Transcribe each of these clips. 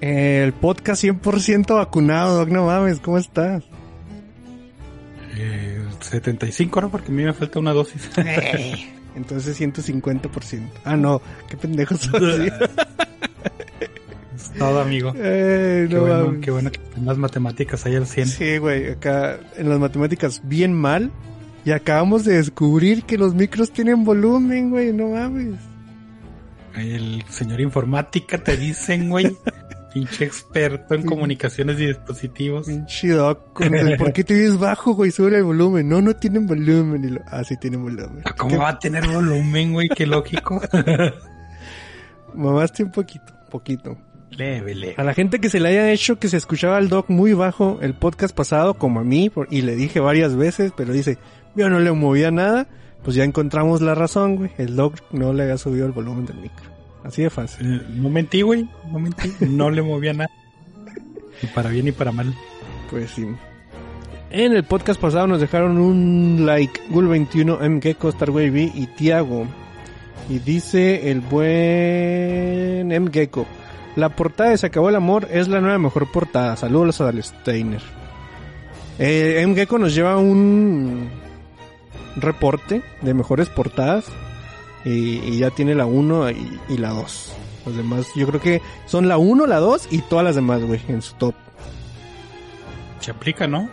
El podcast 100% vacunado, Doc, no mames, ¿cómo estás? Eh, 75, ¿no? Porque a mí me falta una dosis. Entonces 150%. Ah, no, qué pendejo soy. todo, amigo. Eh, qué, no bueno, qué bueno que en las matemáticas hay al 100. Sí, güey, acá en las matemáticas bien mal. Y acabamos de descubrir que los micros tienen volumen, güey, no mames. El señor informática te dicen, güey. Pinche experto en comunicaciones y dispositivos. Pinche doc, ¿por qué te ves bajo, güey? Sube el volumen. No, no tienen volumen. Y lo, ah, sí tienen volumen. ¿Cómo ¿Qué- va a tener volumen, güey? Qué lógico. Mamaste un poquito, poquito. leve, leve. A la gente que se le haya hecho que se escuchaba el doc muy bajo el podcast pasado, como a mí, por- y le dije varias veces, pero dice, yo no le movía nada, pues ya encontramos la razón, güey. El doc no le había subido el volumen del micro. Así de fácil. Eh, No mentí, güey. No mentí. No le movía nada. Ni para bien ni para mal. Pues sí. En el podcast pasado nos dejaron un like. Gul21, MGecko, Starway y Tiago. Y dice el buen MGecko. La portada de Se acabó el amor es la nueva mejor portada. Saludos a Steiner. Eh, MGecko nos lleva un reporte de mejores portadas. Y, y ya tiene la 1 y, y la 2. Los demás, yo creo que son la 1, la 2 y todas las demás, güey, en su top. Se aplica, ¿no?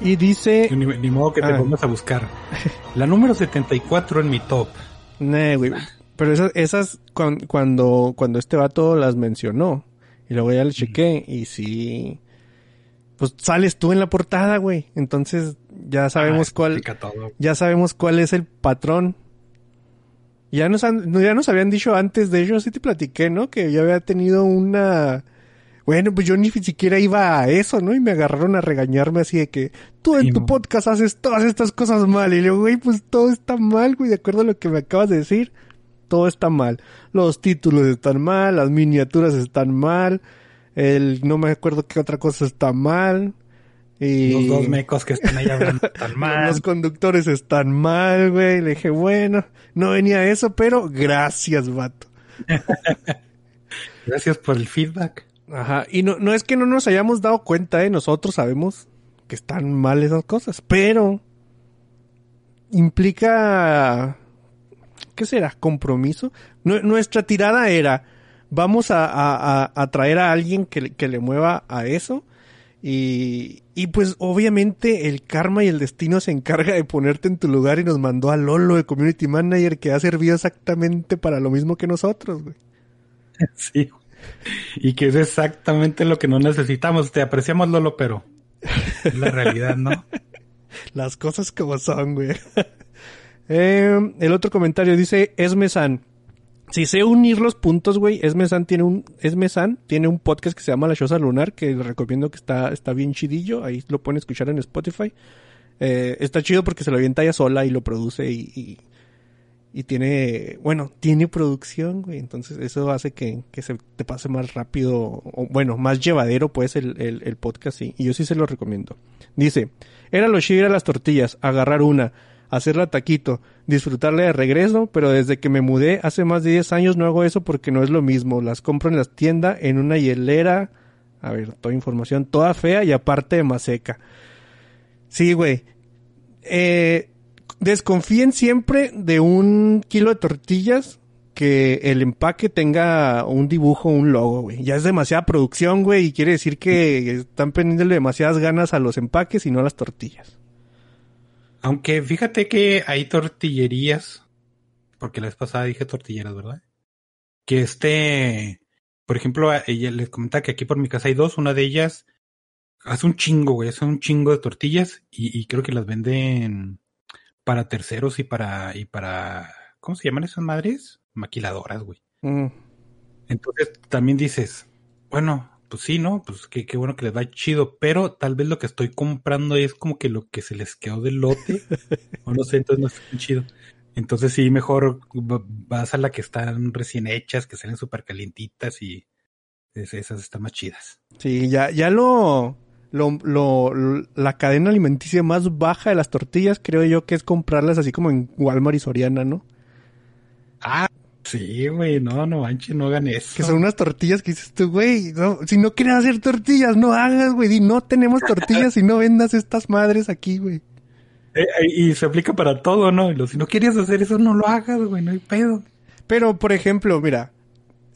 Y dice... Ni, ni modo que te Ah. pongas a buscar. La número 74 en mi top. Nah, güey. Pero esas, esas cuan- cuando, cuando este vato las mencionó. Y luego ya le chequé. Y sí. Pues sales tú en la portada, güey. Entonces ya sabemos Ah, cuál. explica todo. Ya sabemos cuál es el patrón. Ya nos han, ya nos habían dicho antes de ello, sí te platiqué, ¿no? Que yo había tenido una. Bueno, pues yo ni siquiera iba a eso, ¿no? Y me agarraron a regañarme así de que tú en tu podcast haces todas estas cosas mal. Y le digo, güey, pues todo está mal, güey, de acuerdo a lo que me acabas de decir. Todo está mal. Los títulos están mal, las miniaturas están mal, el no me acuerdo qué otra cosa está mal. Y Los dos mecos que están ahí hablando tan mal. los conductores están mal, güey. Le dije, bueno, no venía eso, pero gracias, vato. Gracias por el feedback. Ajá. Y no, no es que no nos hayamos dado cuenta, ¿eh? Nosotros sabemos que están mal esas cosas, pero implica, ¿qué será? Compromiso. Nu- nuestra tirada era, vamos a, a, a- a traer a alguien que, que le mueva a eso. Y, y pues obviamente el karma y el destino se encarga de ponerte en tu lugar y nos mandó a Lolo de Community Manager que ha servido exactamente para lo mismo que nosotros, güey. Sí. Y que es exactamente lo que no necesitamos. Te apreciamos, Lolo, pero es la realidad, ¿no? Las cosas como son, güey. Eh, el otro comentario dice Esme-san. Si sé unir los puntos, güey, Esme-san tiene un, tiene un podcast que se llama La Choza Lunar, que les recomiendo que está, está bien chidillo. Ahí lo pueden escuchar en Spotify. Eh, está chido porque se lo avienta ella sola y lo produce y, y, y tiene, bueno, tiene producción, güey. Entonces eso hace que, que se te pase más rápido, o bueno, más llevadero, pues, el, el, el podcast, sí. Y yo sí se lo recomiendo. Dice, era lo chido ir a las tortillas, agarrar una, hacerla taquito, disfrutarla de regreso, pero desde que me mudé hace más de 10 años no hago eso porque no es lo mismo. Las compro en las tiendas, en una hielera, a ver, toda información, toda fea y aparte de más seca. Sí, güey. Eh, desconfíen siempre de un kilo de tortillas que el empaque tenga un dibujo, un logo, güey. Ya es demasiada producción, güey, y quiere decir que están poniéndole demasiadas ganas a los empaques y no a las tortillas. Aunque fíjate que hay tortillerías, porque la vez pasada dije tortilleras, ¿verdad? Que este, por ejemplo, ella les comentaba que aquí por mi casa hay dos, una de ellas hace un chingo, güey, hace un chingo de tortillas y, y creo que las venden para terceros y para, y para, ¿cómo se llaman esas madres? Maquiladoras, güey. Mm. Entonces también dices, bueno, pues sí, ¿no? Pues qué, qué bueno que les va chido, pero tal vez lo que estoy comprando es como que lo que se les quedó del lote, o no sé, entonces no es tan chido. Entonces sí, mejor va- vas a la que están recién hechas, que salen súper calientitas y es- esas están más chidas. Sí, ya, ya lo, lo, lo, la cadena alimenticia más baja de las tortillas, creo yo que es comprarlas así como en Walmart y Soriana, ¿no? Ah, sí, güey, no, no manches, no hagan eso. Que son unas tortillas que dices tú, güey, no, si no quieres hacer tortillas, no hagas, güey, di, no tenemos tortillas y no vendas estas madres aquí, güey. Eh, eh, y se aplica para todo, ¿no? Y lo- Si no quieres hacer eso, no lo hagas, güey, no hay pedo. Pero, por ejemplo, mira,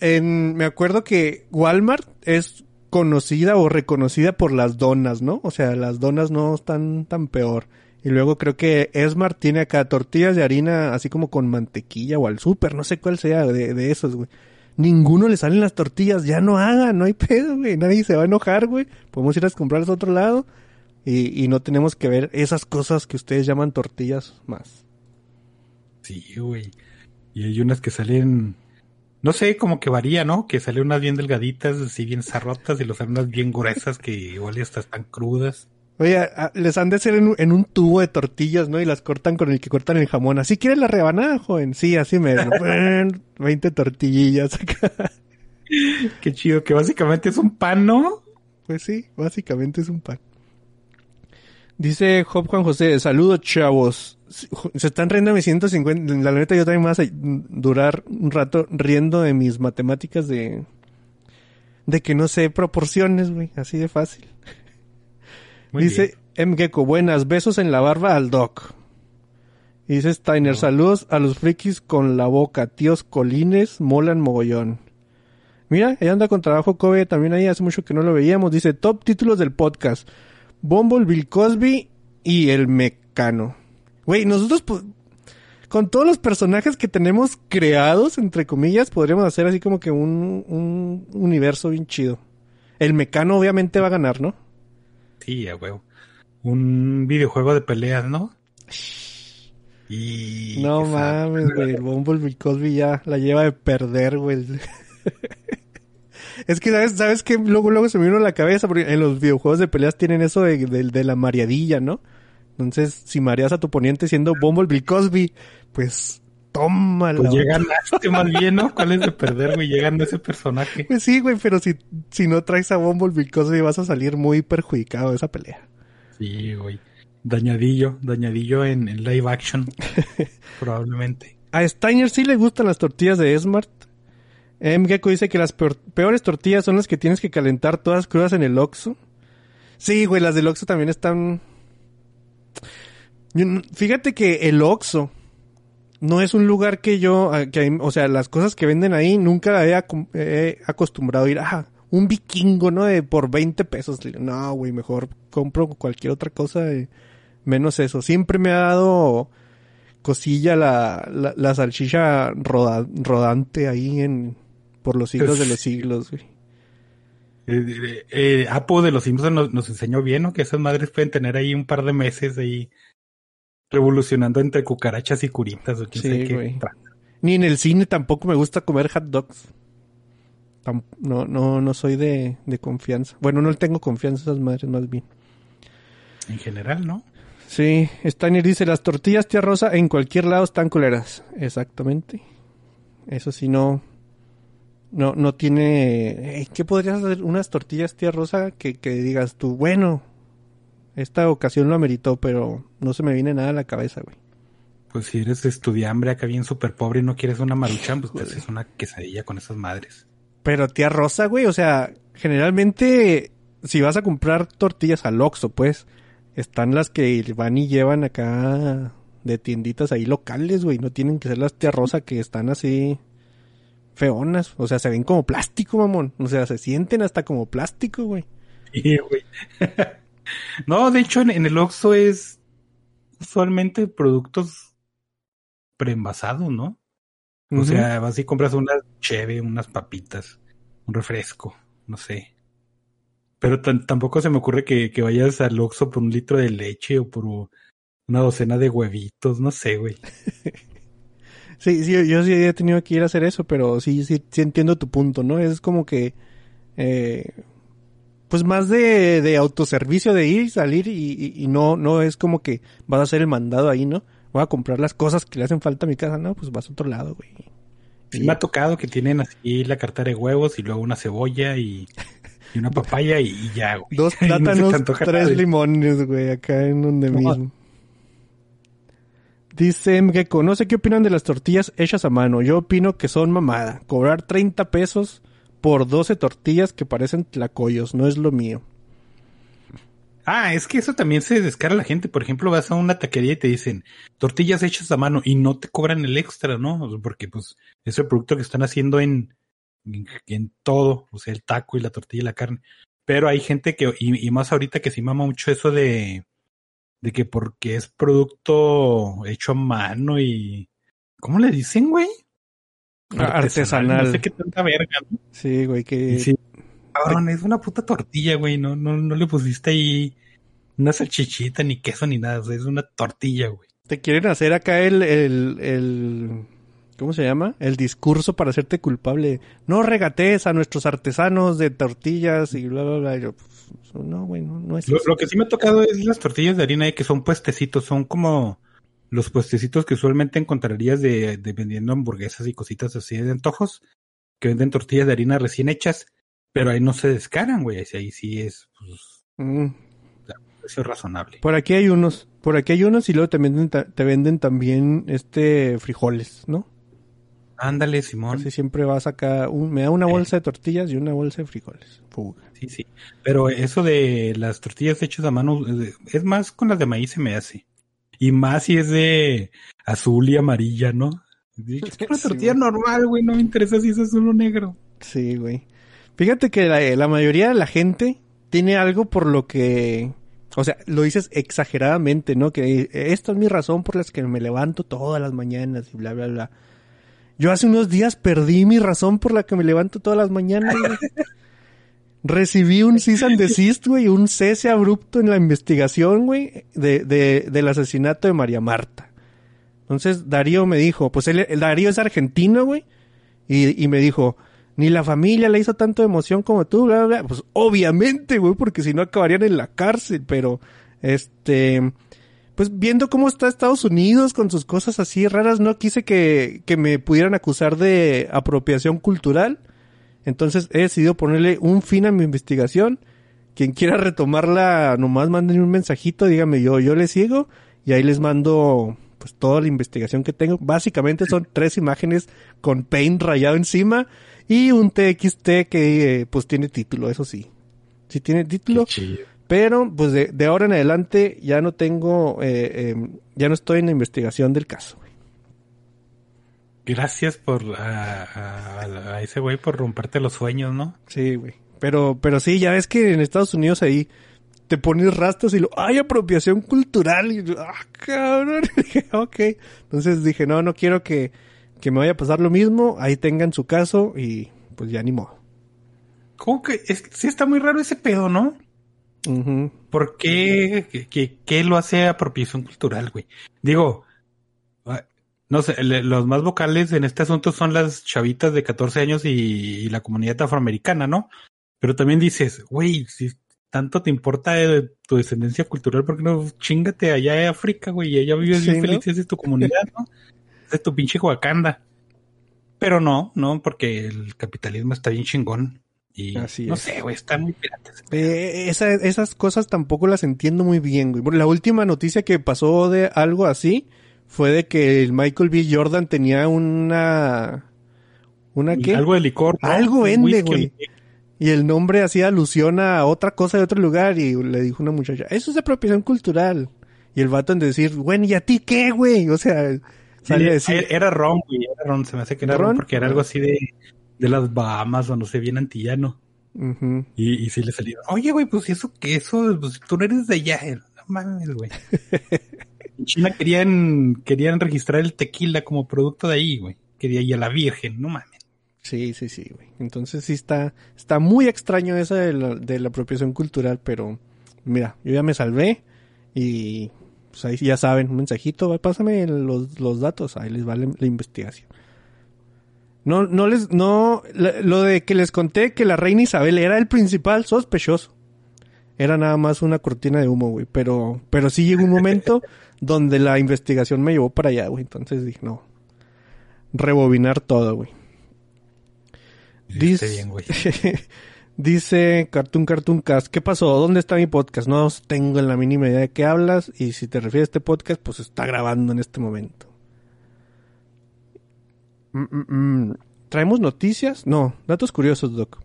en, me acuerdo que Walmart es conocida o reconocida por las donas, ¿no? O sea, las donas no están tan peor. Y luego creo que Esmart tiene acá tortillas de harina así como con mantequilla o al súper, no sé cuál sea de, de esos, güey. Ninguno le salen las tortillas, ya no hagan, no hay pedo, güey. Nadie se va a enojar, güey. Podemos ir a comprarlas a otro lado y, y no tenemos que ver esas cosas que ustedes llaman tortillas más. Sí, güey. Y hay unas que salen, no sé, como que varía, ¿no? Que salen unas bien delgaditas, así bien zarrotas, y los salen unas bien gruesas que igual ya hasta están crudas. Oye, les han de hacer en, un- en un tubo de tortillas, ¿no? Y las cortan con el que cortan el jamón. ¿Así quieres la rebanada, joven? Sí, así me... 20 tortillillas acá. Qué chido, que básicamente es un pan, ¿no? Pues sí, básicamente es un pan. Dice Job Juan José, saludos chavos. Se están riendo de mis 150. La neta yo también me vas a durar un rato riendo de mis matemáticas de... De que no sé proporciones, güey. Así de fácil. Muy Dice M. Gecko, buenas, besos en la barba al Doc. Y dice Steiner, saludos a los frikis con la boca, tíos colines, molan mogollón. Mira, ella anda con trabajo Kobe, también ahí hace mucho que no lo veíamos. Dice, top títulos del podcast. Bumble, Bill Cosby y El Mecano. Güey, nosotros po- con todos los personajes que tenemos creados, entre comillas, podríamos hacer así como que un, un universo bien chido. El Mecano obviamente va a ganar, ¿no? Sí, a huevo. Un videojuego de peleas, ¿no? Y... No mames, güey. El Bumblebee Cosby ya la lleva de perder, güey. es que, ¿sabes, ¿sabes qué? Luego, luego se me vino a la cabeza, porque en los videojuegos de peleas tienen eso de, de- de la mareadilla, ¿no? Entonces, si mareas a tu oponente siendo Bumblebee Cosby, pues, tómala. Pues ya ganaste más bien, ¿no? ¿Cuál es de perder, güey? Llegando a ese personaje. Pues sí, güey, pero si, si no traes a Bumblebee Cosby vas a salir muy perjudicado de esa pelea. Sí, güey. Dañadillo, dañadillo en, en live action. probablemente. A Steiner sí le gustan las tortillas de Smart. M. Gecko dice que las peor- peores tortillas son las que tienes que calentar todas crudas en el Oxxo. Sí, güey, las del Oxxo también están... Fíjate que el Oxxo no es un lugar que yo... Que, o sea, las cosas que venden ahí nunca he, acum- he acostumbrado a ir. Ah, un vikingo, ¿no? De por 20 pesos. No, güey, mejor compro cualquier otra cosa. menos eso. Siempre me ha dado cosilla la, la, la salchicha roda- rodante ahí en por los siglos de los siglos, güey. Eh, eh, eh, Apo de los Simpsons nos, nos enseñó bien, ¿no? Que esas madres pueden tener ahí un par de meses ahí revolucionando entre cucarachas y curitas. O quién Sí, sabe qué. güey. Ni en el cine tampoco me gusta comer hot dogs. No, no, no soy de, de confianza. Bueno, no le tengo confianza a esas madres más bien. En general, ¿no? Sí, Steiner dice, las tortillas tía Rosa en cualquier lado están culeras. Exactamente. Eso sí, no... No, no tiene... eh, ¿Qué podrías hacer? Unas tortillas tía Rosa que, que digas tú, bueno, esta ocasión lo ameritó, pero no se me viene nada a la cabeza, güey. Pues si eres estudiambre acá bien súper pobre y no quieres una maruchan, pues te haces una quesadilla con esas madres. Pero tía Rosa, güey, o sea, generalmente si vas a comprar tortillas al Oxxo, pues, están las que van y llevan acá de tienditas ahí locales, güey, no tienen que ser las tía Rosa que están así feonas, o sea, se ven como plástico, mamón, o sea, se sienten hasta como plástico, güey. Sí, güey. No, de hecho en, en el Oxxo es usualmente productos preenvasados, ¿no? O sea, vas y compras una cheve, unas papitas, un refresco, no sé. Pero tampoco se me ocurre que, que vayas al Oxxo por un litro de leche o por, una docena de huevitos, no sé, güey. Sí, sí, yo sí he tenido que ir a hacer eso, pero sí, sí, sí entiendo tu punto, ¿no? Es como que, eh, pues más de, de autoservicio de ir y salir y, y- y no, no es como que vas a hacer el mandado ahí, ¿no? Voy a comprar las cosas que le hacen falta a mi casa, no, pues vas a otro lado, güey. Sí me ha tocado que tienen así la cartera de huevos y luego una cebolla y, y una papaya y, y ya, güey. Dos no plátanos, antoja tres limones, güey, acá en donde No. mismo. Dice Mgeko, no sé qué opinan de las tortillas hechas a mano. Yo opino que son mamada. Cobrar 30 pesos por 12 tortillas que parecen tlacoyos, no es lo mío. Ah, es que eso también se descara a la gente. Por ejemplo, vas a una taquería y te dicen tortillas hechas a mano y no te cobran el extra, ¿no? Porque pues es el producto que están haciendo en, en, en todo, o sea, el taco y la tortilla y la carne. Pero hay gente que, y, y más ahorita que sí mama mucho eso de, de que porque es producto hecho a mano y, ¿cómo le dicen, güey? Artesanal. No sé qué tanta verga, ¿no? Sí, güey, que... Sí, cabrón, es una puta tortilla, güey. No, no, no le pusiste ahí una salchichita, ni queso, ni nada. O sea, es una tortilla, güey. Te quieren hacer acá el, el, el, ¿cómo se llama? El discurso para hacerte culpable. No regatees a nuestros artesanos de tortillas y bla, bla, bla. Yo, pues, no, güey, no, no es Lo, eso. lo que sí me ha tocado es las tortillas de harina, eh, que son puestecitos. Son como los puestecitos que usualmente encontrarías de, de vendiendo hamburguesas y cositas así de antojos, que venden tortillas de harina recién hechas, pero ahí no se descaran, güey. Ahí sí- es, pues, Mm. precio razonable. Por aquí hay unos, por aquí hay unos y luego te venden, te venden también este frijoles, ¿no? Ándale, Simón. Siempre vas acá, un- me da una bolsa de tortillas y una bolsa de frijoles. Fuga. Sí, sí. Pero eso de las tortillas hechas a mano, eh, es más con las de maíz se me hace. Y más si es de azul y amarilla, ¿no? Es una tortilla normal, güey, no me interesa si es azul o negro. Sí, güey. Fíjate que la, la mayoría de la gente tiene algo por lo que, o sea, lo dices exageradamente, ¿no? Que esta es mi razón por las que me levanto todas las mañanas y bla, bla, bla. Yo hace unos días perdí mi razón por la que me levanto todas las mañanas. Recibí un cease and desist, güey, un cese abrupto en la investigación, güey, de, de, del asesinato de María Marta. Entonces Darío me dijo, pues él, el Darío es argentino, güey, y, y me dijo, ni la familia le hizo tanto emoción como tú, bla, bla, bla. Pues obviamente, güey, porque si no acabarían en la cárcel, pero, este, pues viendo cómo está Estados Unidos con sus cosas así raras, no quise que, que me pudieran acusar de apropiación cultural. Entonces he decidido ponerle un fin a mi investigación. Quien quiera retomarla, nomás manden un mensajito, dígame yo, yo les sigo y ahí les mando pues toda la investigación que tengo. Básicamente son tres imágenes con paint rayado encima y un TXT que eh, pues tiene título, eso sí. Sí tiene título, pero pues de, de ahora en adelante ya no tengo, eh, eh, ya no estoy en la investigación del caso. Gracias por a, a- a ese güey por romperte los sueños, ¿no? Sí, güey. Pero, pero sí, ya ves que en Estados Unidos ahí te pones rastas y lo, hay apropiación cultural. Y yo, ah, cabrón. Dije, ok. Entonces dije, no, no quiero que, que me vaya a pasar lo mismo. Ahí tengan su caso y pues ya ni modo. ¿Cómo que? Es, sí está muy raro ese pedo, ¿no? Ujú. ¿Por qué? ¿Qué, qué- lo hace apropiación cultural, güey? Digo, no sé, le- los más vocales en este asunto son las chavitas de 14 años y, y la comunidad afroamericana, ¿no? Pero también dices, güey, si tanto te importa eh, tu descendencia cultural, ¿por qué no chingate allá en África, güey? Y allá vives Sí, bien ¿no? feliz, es tu comunidad, ¿no? Es tu pinche Wakanda. Pero no, no, porque el capitalismo está bien chingón. Y Así no es. sé, güey, está muy pirata. ese pedo. Eh, esa- esas cosas tampoco las entiendo muy bien, güey. Bueno, La última noticia que pasó de algo así fue de que el Michael B. Jordan tenía una... ¿Una qué? Algo de licor. ¿no? Algo vende, güey. Y el nombre hacía alusión a otra cosa de otro lugar y le dijo una muchacha, eso es apropiación cultural. Y el vato en decir, bueno, ¿y a ti qué, güey? O sea, Sí, sale decir, era- ron, güey, era ron, se me hace que era ¿Ron? ron porque era algo así de, de las Bahamas o no sé, bien antillano. Y, y sí le salieron, oye, güey, pues eso, que eso, pues tú no eres de allá, no mames, güey. en China querían, querían registrar el tequila como producto de ahí, güey. Quería ir a la virgen, no mames. sí, sí, sí, güey. Entonces sí está, está muy extraño esa de la, de la apropiación cultural, pero mira, yo ya me salvé y Pues ahí ya saben, un mensajito, pásame los, los datos, ahí les va la, investigación. No, no les, no, lo de que les conté que la reina Isabel era el principal sospechoso. Era nada más una cortina de humo, güey. Pero, pero sí llegó un momento donde la investigación me llevó para allá, güey. Entonces dije, no. Rebobinar todo, güey. Dice bien, güey. Dice Cartoon Cartoon Cast, ¿qué pasó? ¿Dónde está mi podcast? No tengo en la mínima idea de qué hablas y si te refieres a este podcast, pues está grabando en este momento. Mm, mm, mm. ¿Traemos noticias? No, datos curiosos, Doc.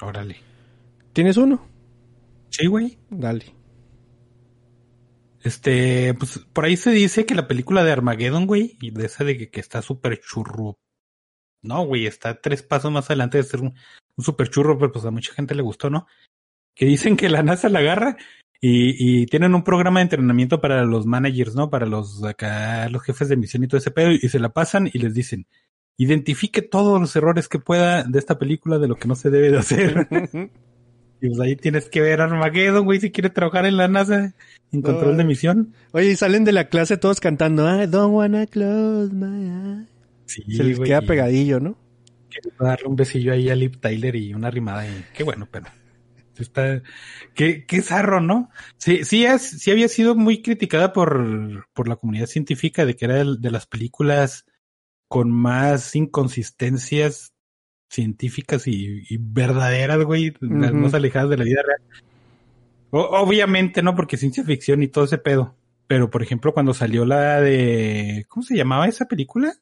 Órale. ¿Tienes uno? Sí, güey. Dale. Este, pues por ahí se dice que la película de Armageddon, güey, y de esa de que, está súper churro. No, güey, está tres pasos más adelante de ser un, un súper churro, pero pues a mucha gente le gustó, ¿no? Que dicen que la NASA la agarra y, y tienen un programa de entrenamiento para los managers, ¿no? Para los acá, los jefes de misión y todo ese pedo, y se la pasan y les dicen, identifique todos los errores que pueda de esta película de lo que no se debe de hacer. y pues ahí tienes que ver Armageddon, güey, si quieres trabajar en la NASA, en control de misión. Oye, y salen de la clase todos cantando, I don't wanna close my eyes. Sí, Se les güey, queda pegadillo, ¿no? quiero darle un besillo ahí a Liv Tyler y una rimada. Y qué bueno, pero está, qué, qué zarro, ¿no? Sí, sí, es, sí había sido muy criticada por, por la comunidad científica de que era el- de las películas con más inconsistencias científicas y, y verdaderas, güey, las más alejadas de la vida real. O- obviamente, ¿no? Porque ciencia ficción y todo ese pedo. Pero, por ejemplo, cuando salió la de, ¿cómo se llamaba esa película?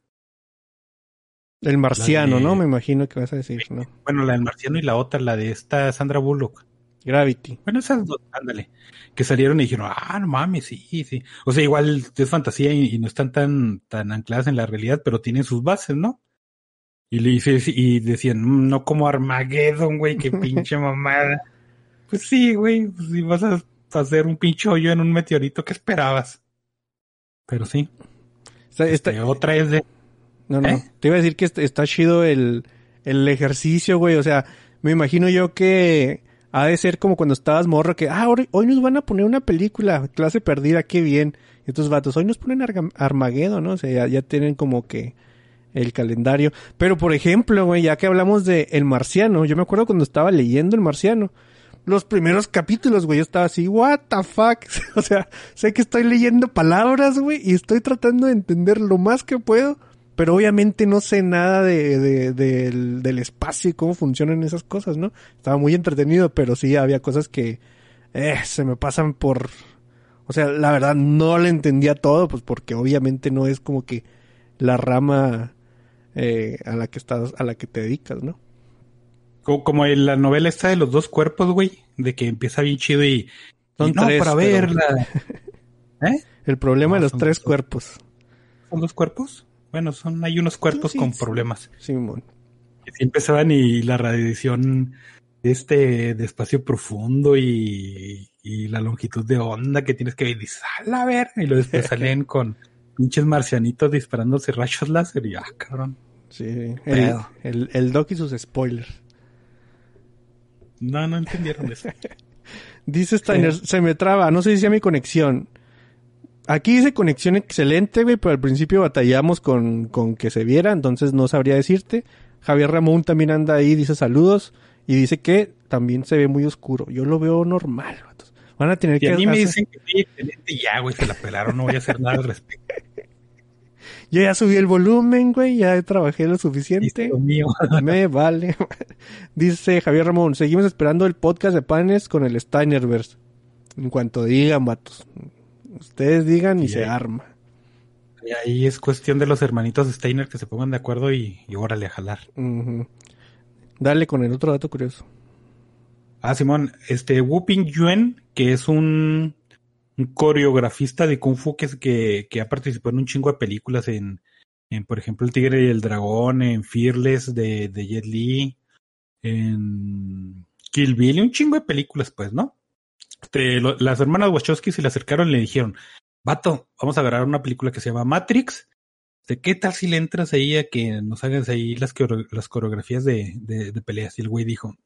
El marciano, de- ¿no? Me imagino que vas a decir, ¿no? Bueno, la del marciano y la otra, la de esta Sandra Bullock. Gravity. Bueno, esas dos, ándale. Que salieron y dijeron, ah, no mames, sí, sí. O sea, igual es fantasía y, y no están tan, tan ancladas en la realidad, pero tienen sus bases, ¿no? Y le dice, y decían, "Mm, no como Armageddon, güey, qué pinche mamada. Pues sí, güey, pues si vas a hacer un pinche hoyo en un meteorito, ¿qué esperabas? Pero sí. Está- está- Este, otra es de, No, no. ¿Eh? Te iba a decir que est- está chido el, el ejercicio, güey. O sea, me imagino yo que ha de ser como cuando estabas morro que, ah, hoy, hoy nos van a poner una película, clase perdida, qué bien. Y estos vatos, hoy nos ponen Armageddon, ¿no? O sea, ya, ya tienen como que el calendario. Pero, por ejemplo, güey, ya que hablamos de El Marciano, yo me acuerdo cuando estaba leyendo El Marciano. Los primeros capítulos, güey, yo estaba así, what the fuck. o sea, sé que estoy leyendo palabras, güey, y estoy tratando de entender lo más que puedo, pero obviamente no sé nada de, de- del, del espacio y cómo funcionan esas cosas, ¿no? Estaba muy entretenido, pero sí había cosas que eh, se me pasan por... O sea, la verdad no le entendía todo, pues porque obviamente no es como que la rama eh, a la que estás, a la que te dedicas, ¿no? como, como en la novela esta de los dos cuerpos, güey, de que empieza bien chido y, Son y no, tres, para pero- verla. ¿Eh? El problema No, de los tres dos. cuerpos. ¿Son dos cuerpos? Bueno, son, hay unos cuerpos Sí, con sí. problemas. Simón. Que sí empezaban y la radiación este de espacio profundo y, y la longitud de onda que tienes que ver, y dices, "A la ver, y luego después salen con pinches marcianitos disparándose rayos láser y ah, cabrón. Sí, el, el, el Doc y sus spoilers. No, no entendieron eso. Dice Steiner, se me traba, no sé si sea mi conexión. Aquí dice conexión excelente, güey, pero al principio batallamos con, con que se viera, entonces no sabría decirte. Javier Ramón también anda ahí, dice saludos, y dice que también se ve muy oscuro. Yo lo veo normal, vatos. Van a tener Y que a mí me hacer- dicen que sí, excelente, ya, güey, se la pelaron, no voy a hacer nada al respecto. Yo ya subí el volumen, güey, ya trabajé lo suficiente. Listo, mío. Me vale. Dice Javier Ramón, seguimos esperando el podcast de panes con el Steinerverse. En cuanto digan, vatos. Ustedes digan y se ahí. arma. Y ahí es cuestión de los hermanitos Steiner que se pongan de acuerdo y, y órale a jalar. Ujú. Dale con el otro dato curioso. Ah, Simón, este Wu Ping Yuen, que es un, un coreografista de Kung Fu que, que, que ha participado en un chingo de películas en, en, por ejemplo, El Tigre y el Dragón, en Fearless de, de Jet Li, en Kill Bill, y un chingo de películas, pues, ¿no? Este, las hermanas Wachowski se le acercaron y le dijeron, vato, vamos a grabar una película que se llama Matrix. ¿De qué tal si le entras ahí a que nos hagas ahí las, las coreografías de, de, de peleas? Y el güey dijo,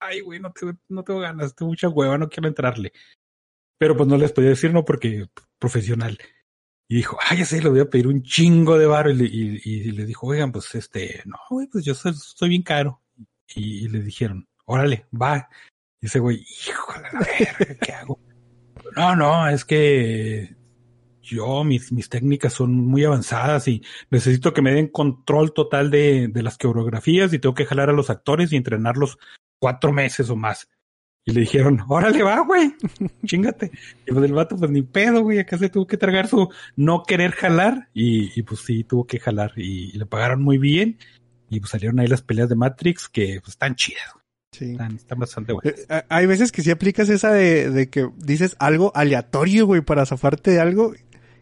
ay, güey, no tengo, no tengo ganas, tengo mucha hueva, no quiero entrarle. Pero pues no les podía decir no porque profesional. Y dijo, ah, ya sé, le voy a pedir un chingo de varo. Y, y, y le dijo, oigan, pues este, no, güey, pues yo soy, soy bien caro. Y, le dijeron, órale, va. Y ese güey, hijo de la verga, ¿qué hago? No, no, es que yo, mis, mis técnicas son muy avanzadas y necesito que me den control total de, de las coreografías y tengo que jalar a los actores y entrenarlos cuatro meses o más. Y le dijeron, órale, va, güey, chingate. Y pues el vato, pues ni pedo, güey, acá se tuvo que tragar su no querer jalar y, y pues sí, tuvo que jalar y, le pagaron muy bien y pues salieron ahí las peleas de Matrix que pues están chidas. Sí. están, están bastante buenas. Eh, Hay veces que sí aplicas esa de, de que dices algo aleatorio, güey, para zafarte de algo.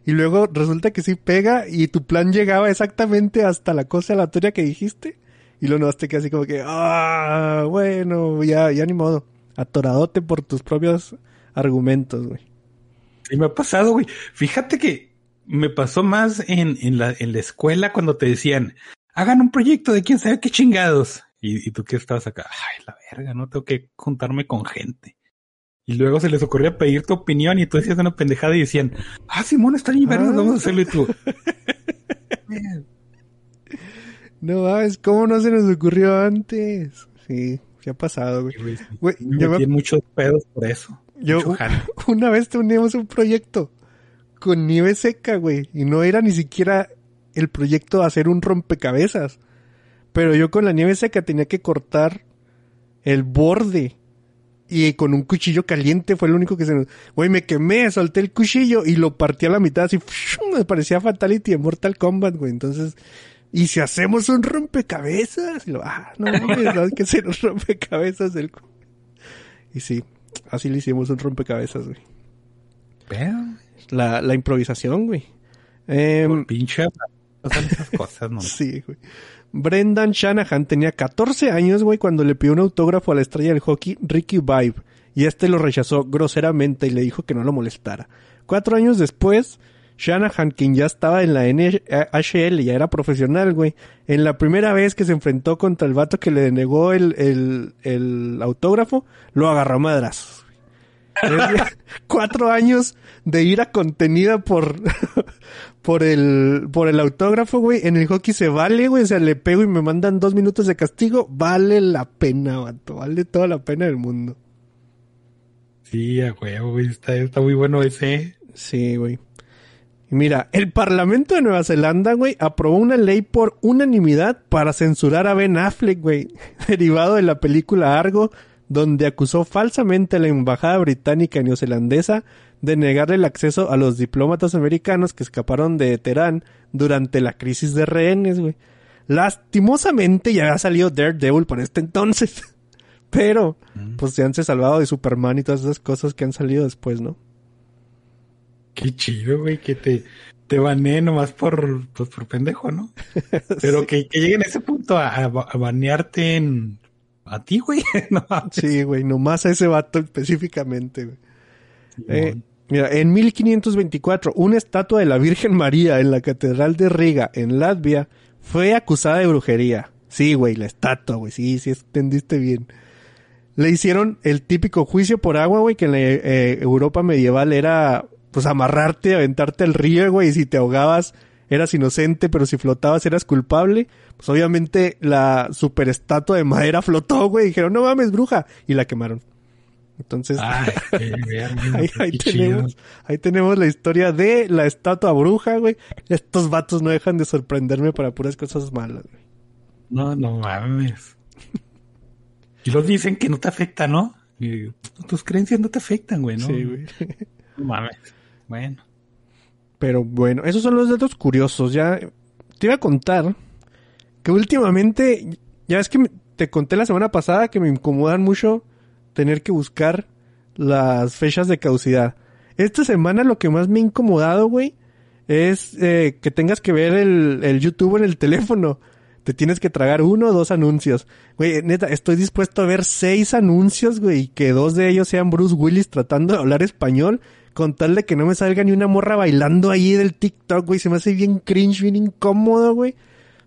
Y luego resulta que sí pega y tu plan llegaba exactamente hasta la cosa aleatoria que dijiste. Y luego no te quedas así como que, ah, bueno, ya, ya ni modo. Atoradote por tus propios argumentos, güey. Sí me ha pasado, güey. Fíjate que me pasó más en, en, la, en la escuela cuando te decían, hagan un proyecto de quién sabe qué chingados. Y, y tú que estabas acá, ay, la verga, no tengo que juntarme con gente. Y luego se les ocurría pedir tu opinión y tú decías una pendejada y decían, ah, Simón, está verga, Ah. vamos a hacerlo y tú. No mames, ¿cómo no se nos ocurrió antes? Sí, ¿qué ha pasado, güey? Güey, Me yo me- metí en muchos pedos por eso. Yo una vez teníamos un proyecto con nieve seca, güey, y no era ni siquiera el proyecto de hacer un rompecabezas. Pero yo con la nieve seca tenía que cortar el borde y con un cuchillo caliente fue lo único que se nos... Güey, me quemé, solté el cuchillo y lo partí a la mitad así, me parecía Fatality de Mortal Kombat, güey. Entonces, ¿y si hacemos un rompecabezas? Y lo, ah, no mames, hay que hacer un rompecabezas del... cu-". Y sí, así le hicimos un rompecabezas, güey. Pero, La, la improvisación, güey. Por pinche, esas cosas, ¿no? Sí, güey. Brendan Shanahan tenía 14 años, güey, cuando le pidió un autógrafo a la estrella del hockey Ricky Vibe. Y este lo rechazó groseramente y le dijo que no lo molestara. Cuatro años después, Shanahan, quien ya estaba en la NHL, ya era profesional, güey, en la primera vez que se enfrentó contra el vato que le denegó el, el, el autógrafo, lo agarró a madrazos. Cuatro años de ira contenida por, por el, por el autógrafo, güey. En el hockey se vale, güey. O sea, le pego y me mandan dos minutos de castigo. Vale la pena, vato. Vale toda la pena del mundo. Sí, a huevo, güey, está, está muy bueno ese. Sí, güey. Mira, el Parlamento de Nueva Zelanda, güey, aprobó una ley por unanimidad para censurar a Ben Affleck, güey, derivado de la película Argo, donde acusó falsamente a la embajada británica y neozelandesa de negarle el acceso a los diplomatas americanos que escaparon de Teherán durante la crisis de rehenes, güey. Lastimosamente ya había salido Daredevil por este entonces. Pero, pues ya han se salvado de Superman y todas esas cosas que han salido después, ¿no? Qué chido, güey, que te, te baneen nomás por, pues, por pendejo, ¿no? Pero que, que lleguen a ese punto a, a, a banearte en, a ti, güey. no, Sí, güey, nomás a ese vato específicamente, güey. Eh, mira, en 1524, una estatua de la Virgen María en la Catedral de Riga, en Latvia, fue acusada de brujería. Sí, güey, la estatua, güey, sí, sí, entendiste bien. Le hicieron el típico juicio por agua, güey, que en la eh, Europa medieval era, pues, amarrarte, aventarte al río, güey, y si te ahogabas eras inocente, pero si flotabas eras culpable. Pues obviamente la superestatua de madera flotó, güey, y dijeron, no mames, bruja, y la quemaron. Entonces, Ay, ahí, ahí tenemos, ahí tenemos la historia de la estatua bruja, güey. Estos vatos no dejan de sorprenderme para puras cosas malas, güey. No, no mames. Y los dicen que no te afecta, ¿no? Y tus creencias no te afectan, güey, ¿no? Sí, güey. No mames. Bueno. Pero bueno, esos son los datos curiosos. Ya te iba a contar que últimamente, ya es que te conté la semana pasada que me incomodan mucho tener que buscar las fechas de caducidad. Esta semana lo que más me ha incomodado, güey, es eh, que tengas que ver el, el YouTube en el teléfono. Te tienes que tragar uno o dos anuncios. Güey, neta, estoy dispuesto a ver seis anuncios, güey, y que dos de ellos sean Bruce Willis tratando de hablar español, con tal de que no me salga ni una morra bailando ahí del TikTok, güey. Se me hace bien cringe, bien incómodo, güey.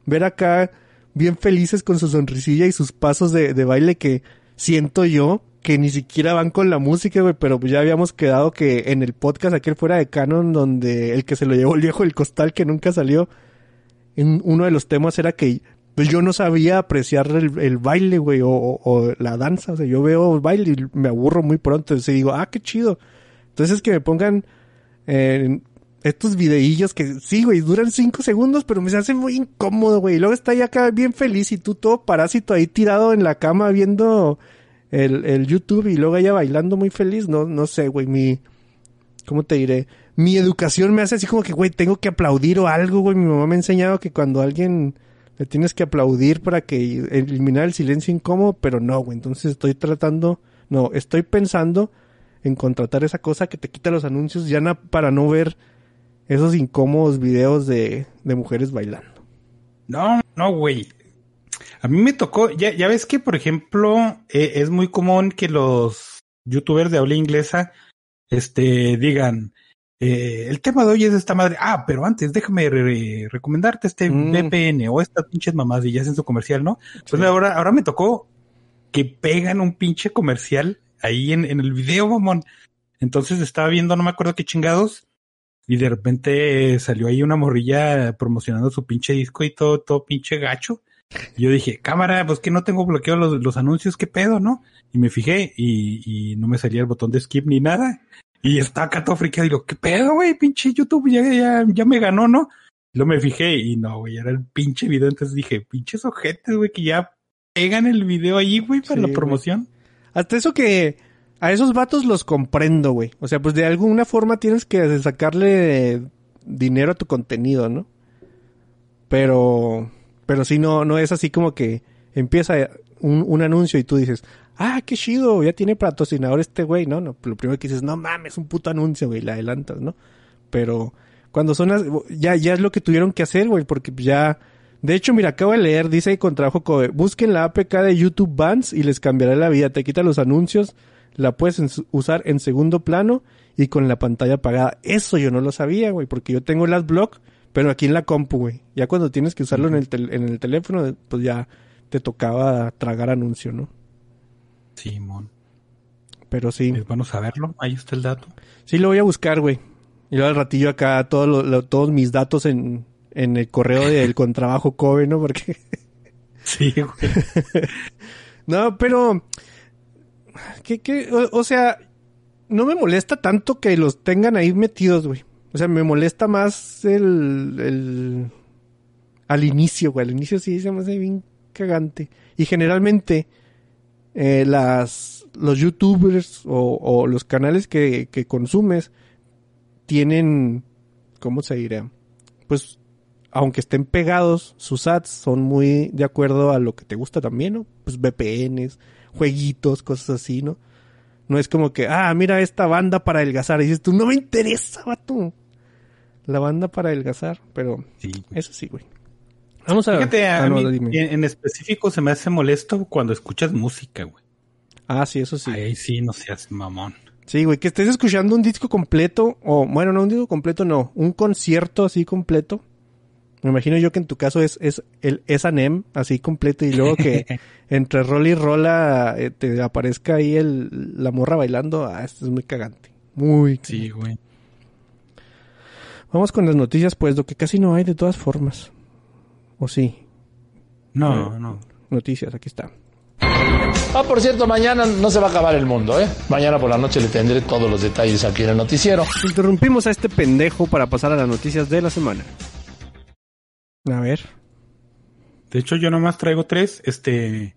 Ver acá bien felices con su sonrisilla y sus pasos de, de baile que siento yo que ni siquiera van con la música, güey, pero ya habíamos quedado que en el podcast aquel fuera de Canon, donde el que se lo llevó el viejo del costal que nunca salió, en uno de los temas era que pues yo no sabía apreciar el, el baile, güey, o, o- o la danza, o sea, yo veo el baile y me aburro muy pronto, entonces digo, ah, qué chido. Entonces que me pongan eh, estos videillos que sí, güey, duran cinco segundos, pero me se hace muy incómodo, güey. Y luego está ya acá bien feliz y tú todo parásito ahí tirado en la cama viendo el, el YouTube y luego ella bailando muy feliz. No, no sé, güey, mi, ¿cómo te diré? Mi educación me hace así como que, güey, tengo que aplaudir o algo, güey. Mi mamá me ha enseñado que cuando alguien le tienes que aplaudir para que eliminar el silencio incómodo, pero no, güey. Entonces estoy tratando, no, estoy pensando en contratar esa cosa que te quita los anuncios ya na- para no ver esos incómodos videos de, de mujeres bailando. No, no, güey. A mí me tocó, ya, ya ves que, por ejemplo, eh, es muy común que los youtubers de habla inglesa, este, digan, eh, el tema de hoy es esta madre. Ah, pero antes déjame re- recomendarte este Mm. VPN o estas pinches mamás y ya hacen su comercial, ¿no? Pues Sí. ahora, ahora me tocó que pegan un pinche comercial ahí en, en el video, mamón. Entonces estaba viendo, no me acuerdo qué chingados, y de repente eh, salió ahí una morrilla promocionando su pinche disco y todo, todo pinche gacho. Y yo dije, cámara, pues que no tengo bloqueado los, los anuncios, qué pedo, ¿no? Y me fijé y, y no me salía el botón de skip ni nada. Y estaba acá todo friqueado. Digo, ¿qué pedo, güey? Pinche YouTube ya, ya, ya me ganó, ¿no? Y luego me fijé y no, güey, era el pinche video. Entonces dije, pinches ojetes, güey, que ya pegan el video ahí, güey, para Sí, la promoción. Hasta eso que a esos vatos los comprendo, güey. O sea, pues de alguna forma tienes que sacarle dinero a tu contenido, ¿no? Pero, pero sí, no, no es así como que empieza un, un anuncio y tú dices, ah, qué chido, ya tiene patrocinador este güey, ¿no? no lo primero que dices, no mames, un puto anuncio, güey, la adelantas, ¿no? Pero cuando son las, ya, ya es lo que tuvieron que hacer, güey, porque ya, de hecho, mira, acabo de leer, dice ahí con trabajo, co- busquen la APK de YouTube Bands y les cambiará la vida, te quita los anuncios, la puedes en- usar en segundo plano y con la pantalla apagada. Eso yo no lo sabía, güey, porque yo tengo el AdBlock, pero aquí en la compu, güey. Ya cuando tienes que usarlo en, el en el teléfono, pues ya te tocaba tragar anuncio, ¿no? Sí, mon. Pero sí. Es bueno saberlo. Ahí está el dato. Sí, lo voy a buscar, güey. Y luego al ratillo acá todo lo- lo- todos mis datos en, en el correo del contrabajo Kobe, ¿no? Porque... Sí, güey. no, pero... ¿Qué, qué? O, o sea, no me molesta tanto que los tengan ahí metidos, güey. O sea, me molesta más el... el... Al inicio, güey. Al inicio sí se me hace bien cagante. Y generalmente eh, las los youtubers o, o los canales que, que consumes tienen, ¿cómo se dirá? Pues, aunque estén pegados, sus ads son muy de acuerdo a lo que te gusta también, ¿no? Pues VPNs, jueguitos, cosas así, ¿no? No es como que, ah, mira esta banda para adelgazar. Y dices tú, no me interesa, vato. La banda para adelgazar, pero Sí, eso sí, güey. Vamos a... Fíjate, a ah, no, mí dime. en, en específico se me hace molesto cuando escuchas música, güey. Ah, sí, eso sí. Ahí sí no seas mamón. Sí, güey, que estés escuchando un disco completo, o bueno, no un disco completo, no, un concierto así completo. Me imagino yo que en tu caso es, es el S&M así completo y luego que entre rola y rola eh, te aparezca ahí el, la morra bailando. Ah, esto es muy cagante. Muy Sí, güey. Vamos con las noticias, pues, lo que casi no hay de todas formas. ¿O sí? No, no. Noticias, aquí está. Ah, por cierto, mañana no se va a acabar el mundo, ¿eh? Mañana por la noche le tendré todos los detalles aquí en el noticiero. Interrumpimos a este pendejo para pasar a las noticias de la semana. A ver. De hecho, yo nomás traigo tres. Este,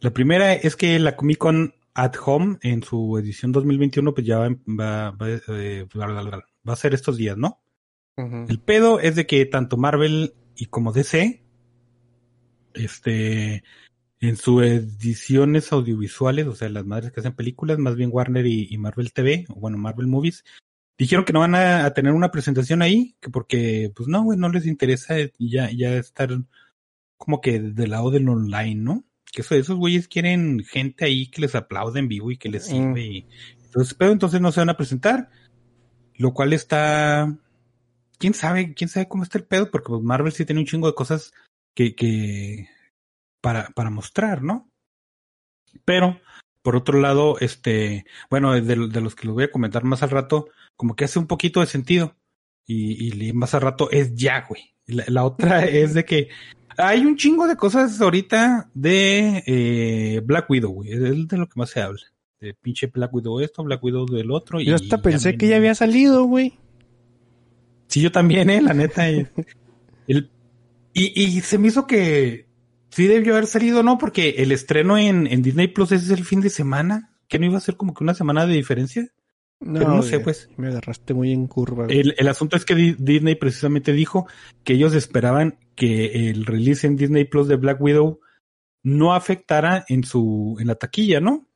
la primera es que la Comic Con at Home en su edición 2021, pues ya va, va, va, eh, va a ser estos días, ¿no? El pedo es de que tanto Marvel y como DC, este, en sus ediciones audiovisuales, o sea, las madres que hacen películas, más bien Warner y, y Marvel TV, o bueno, Marvel Movies, dijeron que no van a, a tener una presentación ahí, que porque, pues no, güey, no les interesa ya, ya estar como que del lado del online, ¿no? Que eso, esos güeyes quieren gente ahí que les aplaude en vivo y que les sirve y entonces, pero entonces no se van a presentar, lo cual está, quién sabe, quién sabe cómo está el pedo, porque pues Marvel sí tiene un chingo de cosas que, que, para, para mostrar, ¿no? Pero, por otro lado, este, bueno, de, de los que les voy a comentar más al rato, como que hace un poquito de sentido. Y, y más al rato es ya, güey. La, la otra es de que hay un chingo de cosas ahorita de eh, Black Widow, güey. Es de lo que más se habla. De pinche Black Widow esto, Black Widow del otro. Yo hasta pensé que ya había salido, güey. Sí, yo también, eh, la neta. el, y, y se me hizo que sí debió haber salido, ¿no? Porque el estreno en, en Disney Plus es el fin de semana. Que no iba a ser como que una semana de diferencia. No, Pero no sé, pues. Me agarraste muy en curva. El, el asunto es que Di- Disney precisamente dijo que ellos esperaban que el release en Disney Plus de Black Widow no afectara en su, en la taquilla, ¿no?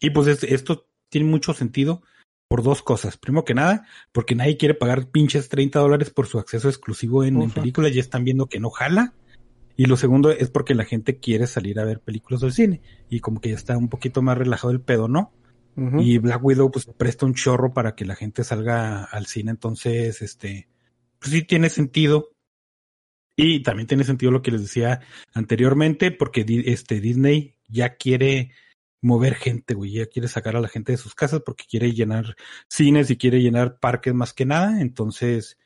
Y pues es- esto tiene mucho sentido por dos cosas. Primero que nada, porque nadie quiere pagar pinches 30 dólares por su acceso exclusivo en, películas, ya están viendo que no jala. Y lo segundo es porque la gente quiere salir a ver películas del cine. Y como que ya está un poquito más relajado el pedo, ¿no? Y Black Widow pues presta un chorro para que la gente salga al cine, entonces este pues sí tiene sentido. Y también tiene sentido lo que les decía anteriormente porque este Disney ya quiere mover gente, güey, ya quiere sacar a la gente de sus casas porque quiere llenar cines y quiere llenar parques más que nada, entonces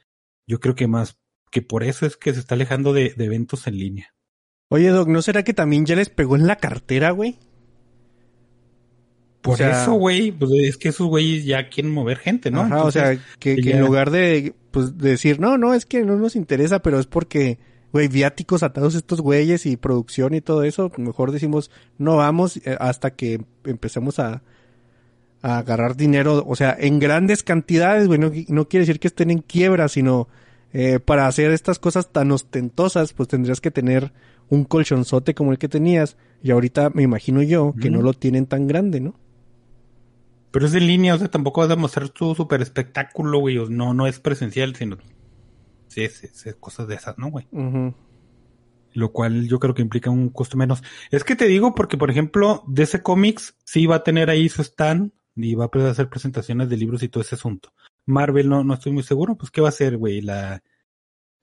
yo creo que más que por eso es que se está alejando de, de eventos en línea. Oye, Doc, ¿no será que también ya les pegó en la cartera, güey? Por O sea- eso, güey, pues es que esos güeyes ya quieren mover gente, ¿no? Ajá, o sea, que, que ya- en lugar de pues, de decir, no, no, es que no nos interesa, pero es porque, güey, viáticos atados estos güeyes y producción y todo eso, mejor decimos, no vamos eh, hasta que empecemos a, a agarrar dinero, o sea, en grandes cantidades, güey, no, no quiere decir que estén en quiebra, sino eh, para hacer estas cosas tan ostentosas, pues tendrías que tener un colchonzote como el que tenías, y ahorita me imagino yo que no lo tienen tan grande, ¿no? Pero es en línea, o sea, tampoco vas a mostrar tu super espectáculo, güey. o No, no es presencial, sino. Sí, sí, sí, cosas de esas, ¿no, güey? Lo cual yo creo que implica un costo menos. Es que te digo porque, por ejemplo, DC Comics sí va a tener ahí su stand y va a hacer presentaciones de libros y todo ese asunto. Marvel no, no estoy muy seguro, pues, ¿qué va a hacer, güey? La,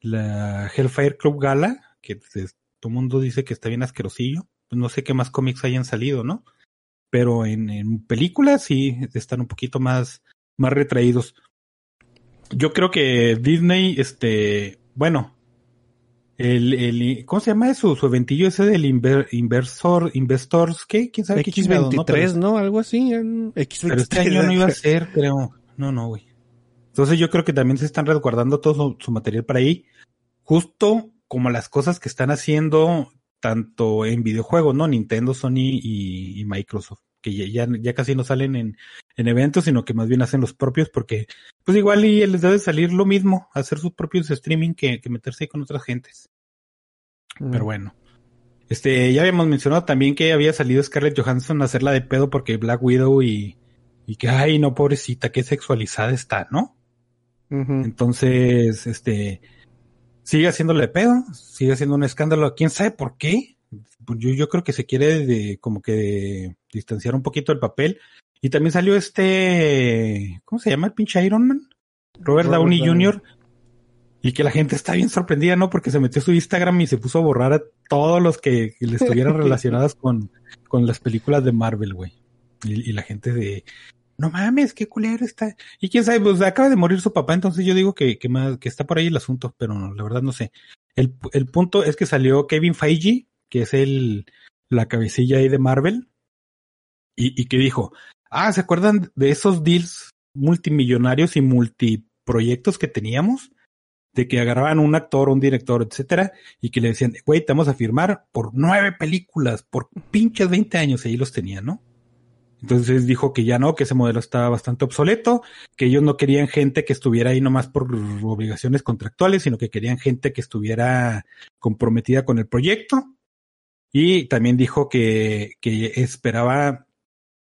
la Hellfire Club Gala, que todo el mundo dice que está bien asquerosillo. Pues no sé qué más cómics hayan salido, ¿no? Pero en, en películas sí están un poquito más, más retraídos. Yo creo que Disney, este, bueno, el, el, ¿cómo se llama eso? Su eventillo ese del inver- inversor, investors, ¿qué? ¿Quién sabe qué chingado, X23, Pero- ¿no? Algo así. en X23. pero este año no iba a ser, creo. No, no, güey. Entonces yo creo que también se están resguardando todo su, su material para ahí. Justo como las cosas que están haciendo tanto en videojuegos, ¿no? Nintendo, Sony y, y Microsoft. Que ya, ya, ya casi no salen en, en eventos, sino que más bien hacen los propios porque, pues igual y les debe salir lo mismo, hacer sus propios streaming que, que meterse ahí con otras gentes. Pero bueno. Este, ya habíamos mencionado también que había salido Scarlett Johansson a hacerla de pedo porque Black Widow y, y que, ay, no, pobrecita, qué sexualizada está, ¿no? Entonces, este, sigue haciéndole de pedo, sigue haciendo un escándalo, quién sabe por qué. Pues Yo, yo creo que se quiere de, como que distanciar un poquito del papel. Y también salió este, ¿cómo se llama el pinche Iron Man? Robert, Robert Downey. Jr. Y que la gente está bien sorprendida, ¿no? Porque se metió a su Instagram y se puso a borrar a todos los que le estuvieran relacionadas con, con las películas de Marvel, güey. Y, y la gente de, no mames, qué culero está. Y quién sabe, pues acaba de morir su papá, entonces yo digo que, que, más, que está por ahí el asunto, pero no, la verdad no sé. El, el punto es que salió Kevin Feige, que es el, la cabecilla ahí de Marvel, y, y que dijo, ah, ¿se acuerdan de esos deals multimillonarios y multiproyectos que teníamos? De que agarraban un actor, un director, etcétera, y que le decían, güey, te vamos a firmar por nueve películas, por pinches 20 años, y ahí los tenía, ¿no? Entonces dijo que ya no, que ese modelo estaba bastante obsoleto, que ellos no querían gente que estuviera ahí nomás por obligaciones contractuales, sino que querían gente que estuviera comprometida con el proyecto. Y también dijo que, que esperaba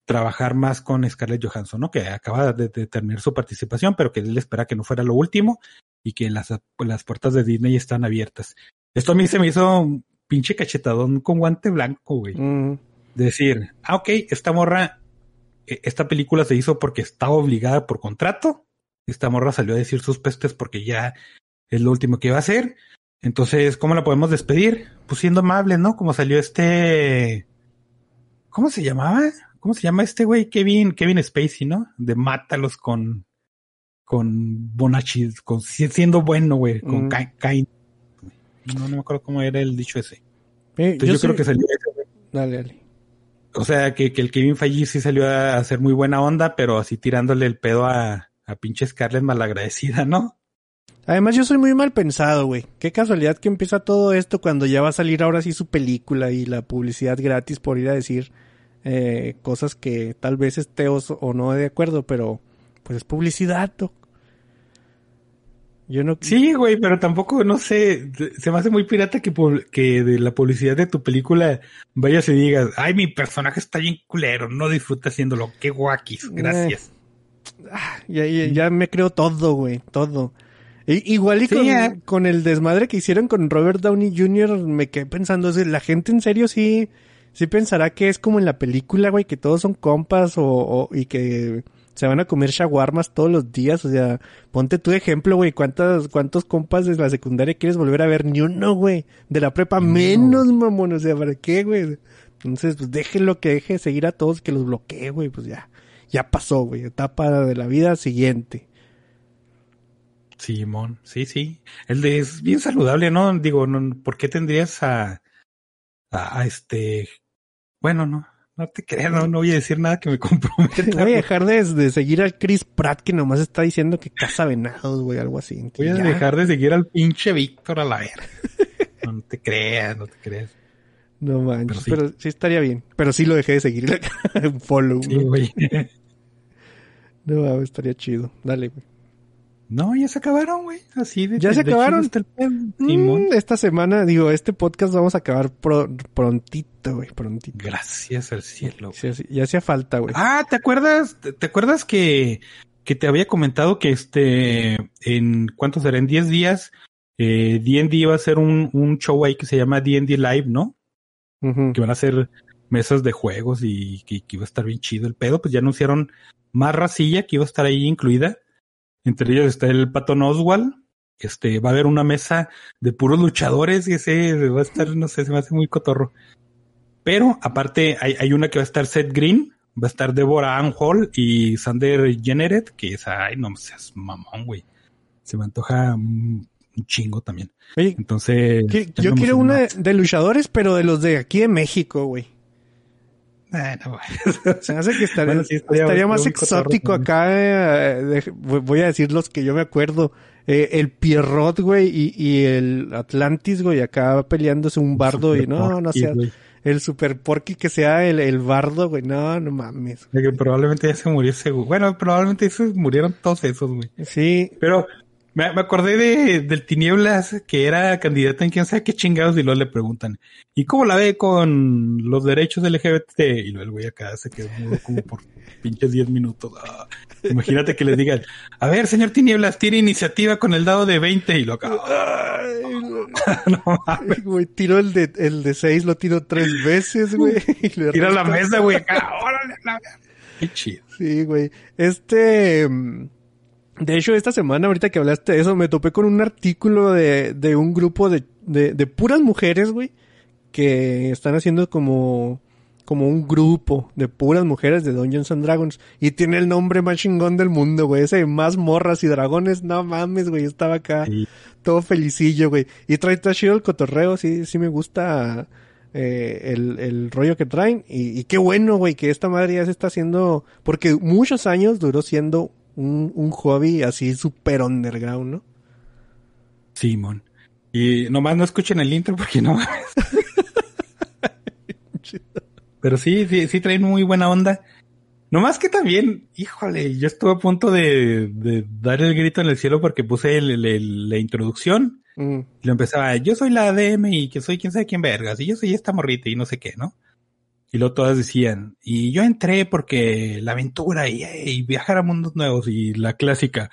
trabajar más con Scarlett Johansson, ¿no? Que acaba de, terminar su participación, pero que él espera que no fuera lo último y que las, las puertas de Disney están abiertas. Esto a mí se me hizo un pinche cachetadón con guante blanco, güey Mm. Decir, ah, ok, esta morra, eh, esta película se hizo porque estaba obligada por contrato. Esta morra salió a decir sus pestes porque ya es lo último que iba a hacer. Entonces, ¿cómo la podemos despedir? Pues siendo amable, ¿no? Como salió este... ¿Cómo se llamaba? ¿cómo se llama este güey? Kevin, Kevin Spacey, ¿no? De mátalos con, con Bonacci, con, siendo bueno, güey, con Mm. Cain. No, no me acuerdo cómo era el dicho ese. Eh, Entonces yo, creo que salió ese, güey. Dale, dale. O sea, que, que el Kevin Feige sí salió a hacer muy buena onda, pero así tirándole el pedo a, a pinche Scarlett malagradecida, ¿no? Además, yo soy muy mal pensado, güey. Qué casualidad que empieza todo esto cuando ya va a salir ahora sí su película y la publicidad gratis por ir a decir eh, cosas que tal vez esté o, no de acuerdo, pero pues es publicidad. Yo no. Sí, güey, pero tampoco, no sé, se me hace muy pirata que, que de la publicidad de tu película vayas y digas, ay, mi personaje está bien culero, no disfruta haciéndolo, qué guaquis, gracias. Ya, ya, ya me creo todo, güey, todo. Igual y Sí, con, eh. con el desmadre que hicieron con Robert Downey Jr., me quedé pensando, la gente en serio sí, sí pensará que es como en la película, güey, que todos son compas o, o- y que se van a comer shawarmas todos los días, o sea, ponte tu ejemplo, güey, ¿cuántos, cuántos compas de la secundaria quieres volver a ver? Ni uno, güey, de la prepa menos, mamón, o sea, ¿para qué, güey? Entonces, pues déjenlo que deje de seguir a todos, que los bloquee, güey, pues ya, ya pasó, güey, etapa de la vida siguiente. Simón, sí, sí. El de es bien saludable, ¿no? Digo, no, ¿por qué tendrías a, a, a este, bueno, no, no te creas, no, no voy a decir nada que me comprometa. Voy a dejar de, de seguir al Chris Pratt que nomás está diciendo que caza venados, güey, algo así. Voy a Ya. dejar de seguir al pinche Víctor a la verga. No, no te creas, no te creas. No manches, Pero pero sí. estaría bien. Pero sí lo dejé de seguir. Un follow. Güey. No, estaría chido. Dale, güey. No, ya se acabaron, güey. Así de ¿Ya se de acabaron? está el. Mm, esta semana, digo, este podcast vamos a acabar pro- prontito, güey, prontito. Gracias al cielo. Sí, sí, ya hacía falta, güey. Ah, ¿te acuerdas? ¿Te, te acuerdas que, que te había comentado que este, en, ¿cuánto será? En 10 días, eh, D&D iba a hacer un, un show ahí que se llama D&D Live, ¿no? Que van a hacer mesas de juegos y que, que iba a estar bien chido el pedo. Pues ya anunciaron más racilla que iba a estar ahí incluida. Entre ellos está el Patton Oswald. Este, va a haber una mesa de puros luchadores y ese va a estar, no sé, se me hace muy cotorro. Pero aparte hay, hay una que va a estar Seth Green, va a estar Deborah Ann Hall y Sander Jenneret, que es, ay, no seas mamón, güey. Se me antoja un chingo también. Oye, Entonces. que- yo quiero una de luchadores, pero de los de aquí de México, güey. Ah, no, güey. Se me hace que estaría, Bueno, sí, estaría- estaría más cotorro exótico acá. eh, de- voy a decir los que yo me acuerdo. Eh, el Pierrot, güey, y, y el Atlantis, güey, acá peleándose un bardo. y no, no sea el Super Porky que sea el, el bardo, güey. No, no mames. Que probablemente ya se murió ese güey. Bueno, probablemente esos murieron todos esos, güey. Sí, Pero me, me acordé de, del Tinieblas, que era candidata en quién sabe qué chingados, y luego le preguntan, ¿y cómo la ve con los derechos LGBT? Y luego el güey acá se quedó mudo como por pinches 10 minutos. Ah, imagínate que les digan, a ver, señor Tinieblas, tiene iniciativa con el dado de 20, y lo acá. no mames, güey, tiro el de, el de seis, lo tiro tres veces, güey. tira la mesa, güey, acá, órale, la. Qué chido. Sí, güey. Este. mm, De hecho, esta semana, ahorita que hablaste de eso, me topé con un artículo de, de un grupo de, de, de puras mujeres, güey, que están haciendo como, como un grupo de puras mujeres de Dungeons and Dragons. Y tiene el nombre más chingón del mundo, güey. Ese de más morras y dragones. No mames, güey. Estaba acá Sí. todo felicillo, güey. Y trae chido el cotorreo, sí, sí me gusta eh, el, el rollo que traen. Y, y qué bueno, güey, que esta madre ya se está haciendo, porque muchos años duró siendo un, un hobby así súper underground, ¿no? Simón. Y nomás no escuchen el intro porque no. Pero sí, sí, sí traen muy buena onda. Nomás que también, híjole, yo estuve a punto de, de dar el grito en el cielo porque puse el- el- el- la introducción Mm, y lo empezaba, yo soy la ADM y que soy quién sabe quién vergas, y yo soy esta morrita y no sé qué, ¿no? Y luego todas decían, y yo entré porque la aventura y, y viajar a mundos nuevos y la clásica,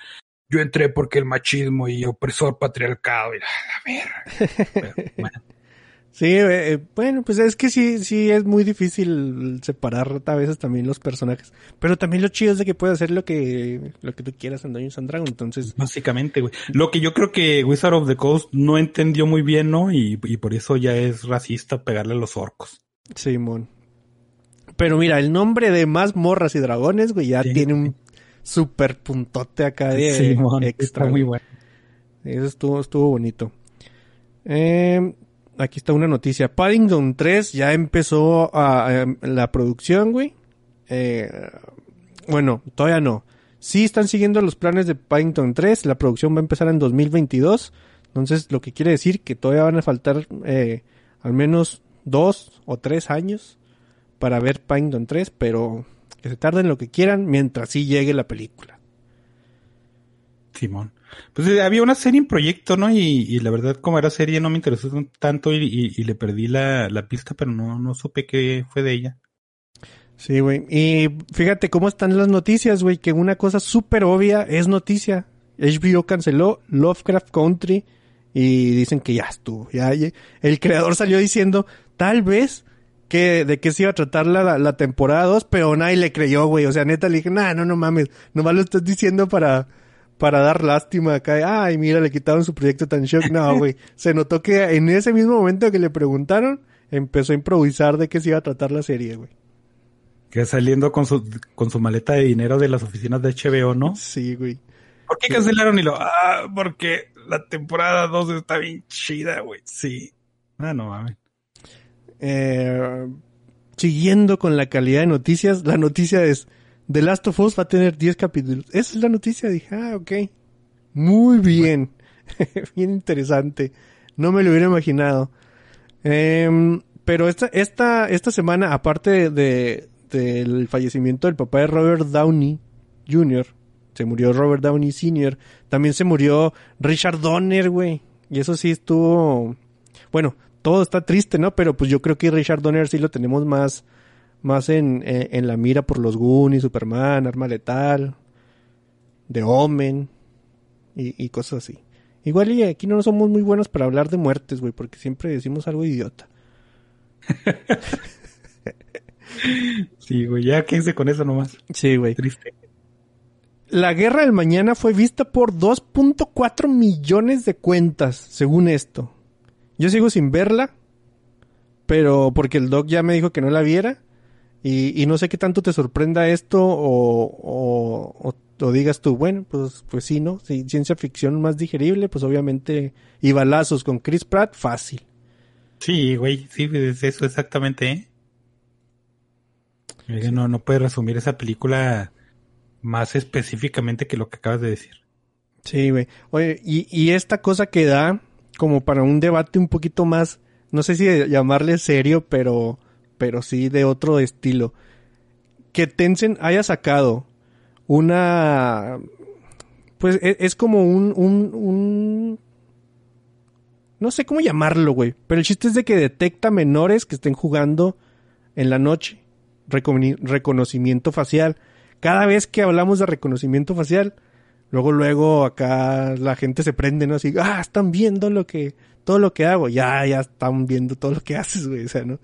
yo entré porque el machismo y opresor patriarcado y la, la verga. Pero, bueno, Sí, eh, eh, bueno, pues es que sí, sí es muy difícil separar a veces también los personajes. Pero también lo chido es de que puedes hacer lo que, lo que tú quieras en Dungeons and Dragons. Entonces, básicamente, güey. Lo que yo creo que Wizard of the Coast no entendió muy bien, ¿no? Y, y por eso ya es racista pegarle a los orcos. Simón. Pero mira, el nombre de más morras y dragones, güey, ya Sí. tiene un super puntote acá de Simón, extra. está muy bueno. Eso estuvo, estuvo bonito. Eh, aquí está una noticia. Paddington 3 ya empezó a, a- la producción, güey. Eh, bueno, todavía no. Sí están siguiendo los planes de Paddington 3. La producción va a empezar en 2022. Entonces, lo que quiere decir que todavía van a faltar eh, al menos dos o tres años para ver Paddington 3, pero que se tarden lo que quieran mientras sí llegue la película. Simón. Pues eh, había una serie en proyecto, ¿no? Y, y la verdad, como era serie, no me interesó tanto y, y- y le perdí la, la pista, pero no, no supe qué fue de ella. Sí, güey. Y fíjate cómo están las noticias, güey, que una cosa súper obvia es noticia. HBO canceló Lovecraft Country y dicen que ya estuvo. Ya- el creador salió diciendo, tal vez, que de qué se iba a tratar la, la temporada 2, pero nadie le creyó, güey. O sea, neta le dije, nah, no, no mames, nomás lo estás diciendo para, para dar lástima acá. Ay, mira, le quitaron su proyecto tan shock. No, güey. Se notó que en ese mismo momento que le preguntaron, empezó a improvisar de qué se iba a tratar la serie, güey. Que saliendo con su, con su maleta de dinero de las oficinas de HBO, ¿no? Sí, güey. ¿Por qué cancelaron? Y lo, ah, porque la temporada 2 está bien chida, güey. Sí. Ah, no mames. Eh, siguiendo con la calidad de noticias, la noticia es The Last of Us va a tener 10 capítulos. Esa es la noticia. Dije, ah, ok. Muy bien. bien interesante. No me lo hubiera imaginado. Em, pero esta, esta, esta semana, aparte de, del fallecimiento del papá de Robert Downey Jr., se murió Robert Downey Sr., también se murió Richard Donner, güey. Y eso sí estuvo... Bueno, todo está triste, ¿no? Pero pues yo creo que Richard Donner sí lo tenemos más, más en, en, en la mira por los Goonies, Superman, Arma Letal, The Omen y, y cosas así. Igual y aquí no somos muy buenos para hablar de muertes, güey, porque siempre decimos algo idiota. Sí, güey, ya quédense con eso nomás. Sí, güey. Triste. La Guerra del Mañana fue vista por 2.4 millones de cuentas, según esto. Yo sigo sin verla, pero porque el doc ya me dijo que no la viera. Y, y no sé qué tanto te sorprenda esto o, o, o- o digas tú, bueno, pues, pues sí, ¿no? Sí, ciencia ficción más digerible, pues obviamente. Y balazos con Chris Pratt, fácil. Sí, güey, sí, es eso exactamente, ¿eh? Oiga, No, no puedes resumir esa película más específicamente que lo que acabas de decir. Sí, güey. Oye, y, y esta cosa que da como para un debate un poquito más, no sé si llamarle serio, pero, pero sí de otro estilo. Que Tencent haya sacado una, pues e- es, como un, un, un, no sé cómo llamarlo, güey. Pero el chiste es de que detecta menores que estén jugando en la noche. Reconocimiento facial. Cada vez que hablamos de reconocimiento facial, luego, luego acá la gente se prende, ¿no? Así, ah, están viendo lo que, todo lo que hago. Ya, ya están viendo todo lo que haces, güey. O sea, ¿no?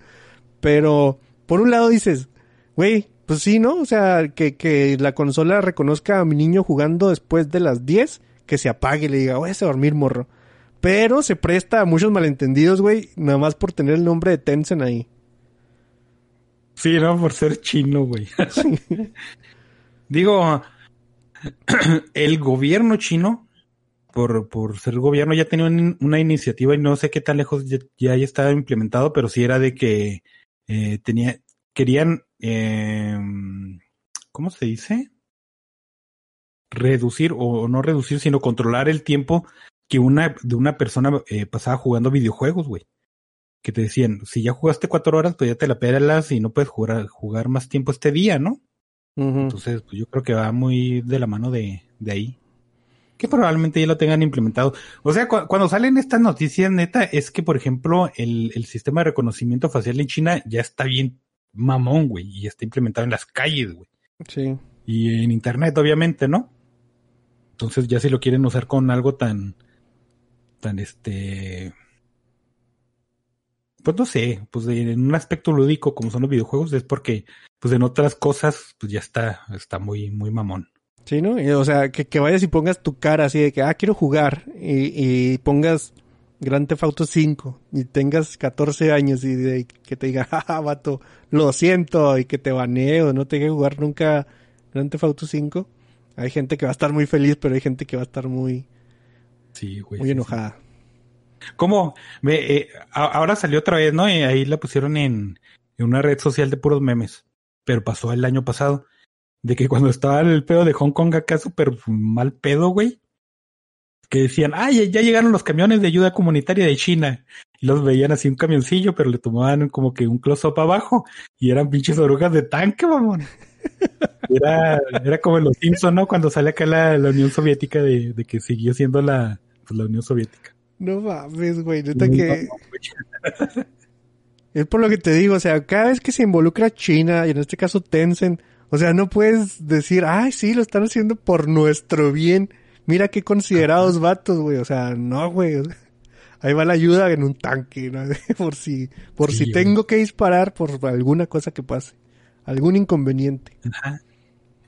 Pero, por un lado dices, güey, pues sí, ¿no? O sea, que, que la consola reconozca a mi niño jugando después de las 10, que se apague y le diga, voy a dormir, morro. Pero se presta a muchos malentendidos, güey, nada más por tener el nombre de Tencent ahí. Sí, no, por ser chino, güey. Digo, el gobierno chino, por, por ser gobierno, ya tenía un- una iniciativa y no sé qué tan lejos ya, ya estado implementado, pero sí era de que eh, tenía, querían, eh, ¿cómo se dice? Reducir o no reducir, sino controlar el tiempo que una de una persona eh, pasaba jugando videojuegos, güey. Que te decían, si ya jugaste cuatro horas, pues ya te la pelas y no puedes jugar, jugar más tiempo este día, ¿no? Entonces, pues yo creo que va muy de la mano de, de ahí. Que probablemente ya lo tengan implementado. O sea, cu- cuando salen estas noticias, neta, es que, por ejemplo, el, el sistema de reconocimiento facial en China ya está bien mamón, güey, y está implementado en las calles, güey. Sí. Y en internet, obviamente, ¿no? Entonces, ya si lo quieren usar con algo tan, tan este, pues no sé, pues de- en un aspecto lúdico como son los videojuegos, es porque, pues en otras cosas, pues ya está, está muy, muy mamón. Sí, ¿no? Y, o sea, que, que vayas y pongas tu cara así de que, ah, quiero jugar. Y, y pongas Grand Theft Auto 5 y tengas 14 años y de- que te diga, jaja, vato, lo siento, y que te baneo, no te deje jugar nunca Grand Theft Auto 5, hay gente que va a estar muy feliz, pero hay gente que va a estar muy, Sí, güey. muy sí, enojada. sí. ¿Cómo? Eh, ahora salió otra vez, ¿no? Y ahí la pusieron en, en una red social de puros memes. Pero pasó el año pasado. De que cuando estaba el pedo de Hong Kong acá súper mal pedo, güey. Que decían, ah, ya, ya llegaron los camiones de ayuda comunitaria de China. Y los veían así un camioncillo, pero le tomaban como que un close-up abajo. Y eran pinches orugas de tanque, mamón. Era, era como en los Simpsons, ¿no? Cuando sale acá la, la Unión Soviética de, de que siguió siendo la, pues, la Unión Soviética. No mames, güey, neta que... Es por lo que te digo, o sea, cada vez que se involucra China, y en este caso Tencent, o sea, no puedes decir, ay, sí, lo están haciendo por nuestro bien. Mira qué considerados vatos, güey. O sea, no, güey. Ahí va la ayuda en un tanque, ¿no? por si, por Sí, si güey. tengo que disparar por alguna cosa que pase. Algún inconveniente. Ajá.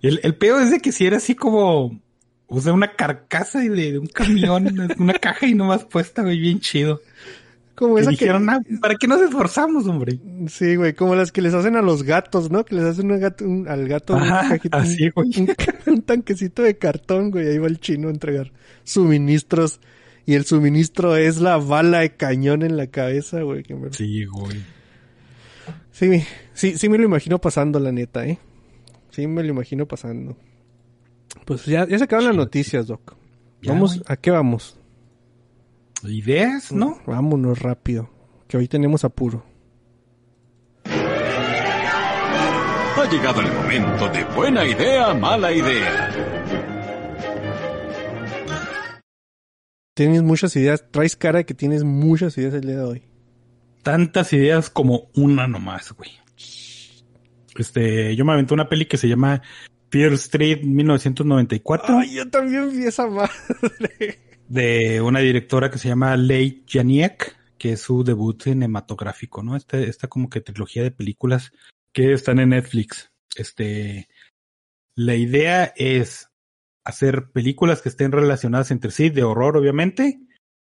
El, el peor es de que si era así como, o sea, una carcasa de, de un camión, una caja y nomás puesta, güey, bien chido. Como esa dijeron, que... ah, ¿para qué nos esforzamos, hombre? Sí, güey, como las que les hacen a los gatos, ¿no? Que les hacen un gato- un- al gato un Ajá, cajito, un- así, güey. un, un tanquecito de cartón, güey. Ahí va el chino a entregar suministros. Y el suministro es la bala de cañón en la cabeza, güey. que me- Sí, güey. Sí, sí, sí me lo imagino pasando, la neta, ¿eh? Sí me lo imagino pasando. Pues ya, ya se acaban las noticias, Doc. Ya, Vamos. ¿a qué vamos? Ideas, ¿no? Vámonos rápido, que hoy tenemos apuro. Ha llegado el momento de buena idea, mala idea. Tienes muchas ideas, traes cara de que tienes muchas ideas el día de hoy. Tantas ideas como una nomás, güey. Este, yo me aventé una peli que se llama Fear Street 1994. Ay, yo también vi esa madre. de una directora que se llama Lei Janiek, que es su debut cinematográfico, ¿no? Esta, esta como que trilogía de películas que están en Netflix. Este, la idea es hacer películas que estén relacionadas entre sí, de horror, obviamente,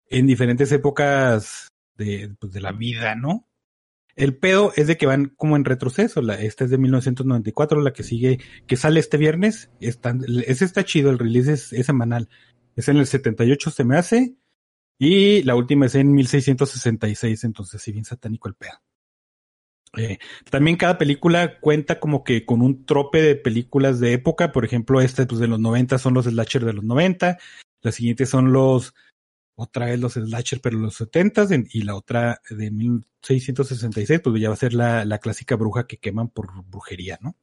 en diferentes épocas de, pues, de la vida, ¿no? El pedo es de que van como en retroceso. La, esta es de 1994, la que sigue, que sale este viernes. Está, ese está chido, el release es, es semanal. Es en el 78 se me hace. Y la última es en 1666, entonces sí bien satánico el pedo. Eh, también cada película cuenta como que con un trope de películas de época. Por ejemplo, esta pues, de los 90 son los slasher de los 90. Las siguientes son los, otra vez los slasher, pero los 70 y la otra de 1666, pues ya va a ser la, la clásica bruja que queman por brujería, ¿no?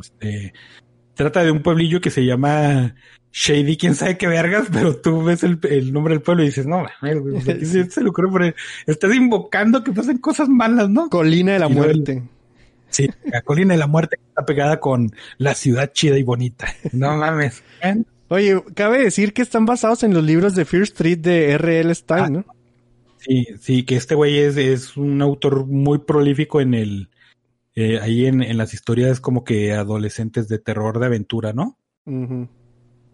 Este, trata de un pueblillo que se llama Shady, quién sabe qué vergas, pero tú ves el, el nombre del pueblo y dices, no, mames, güey, ¿por qué se, se le ocurre poner? Estás invocando que pasen cosas malas, ¿no? Colina de la Y muerte. Sí, la colina de la muerte está pegada con la ciudad chida y bonita. No mames. Oye, cabe decir que están basados en los libros de Fear Street de R.L. Stein, Ah. ¿no? Sí, sí, que este güey es, es un autor muy prolífico en el, eh, ahí en, en las historias como que adolescentes de terror, de aventura, ¿no? Ujú.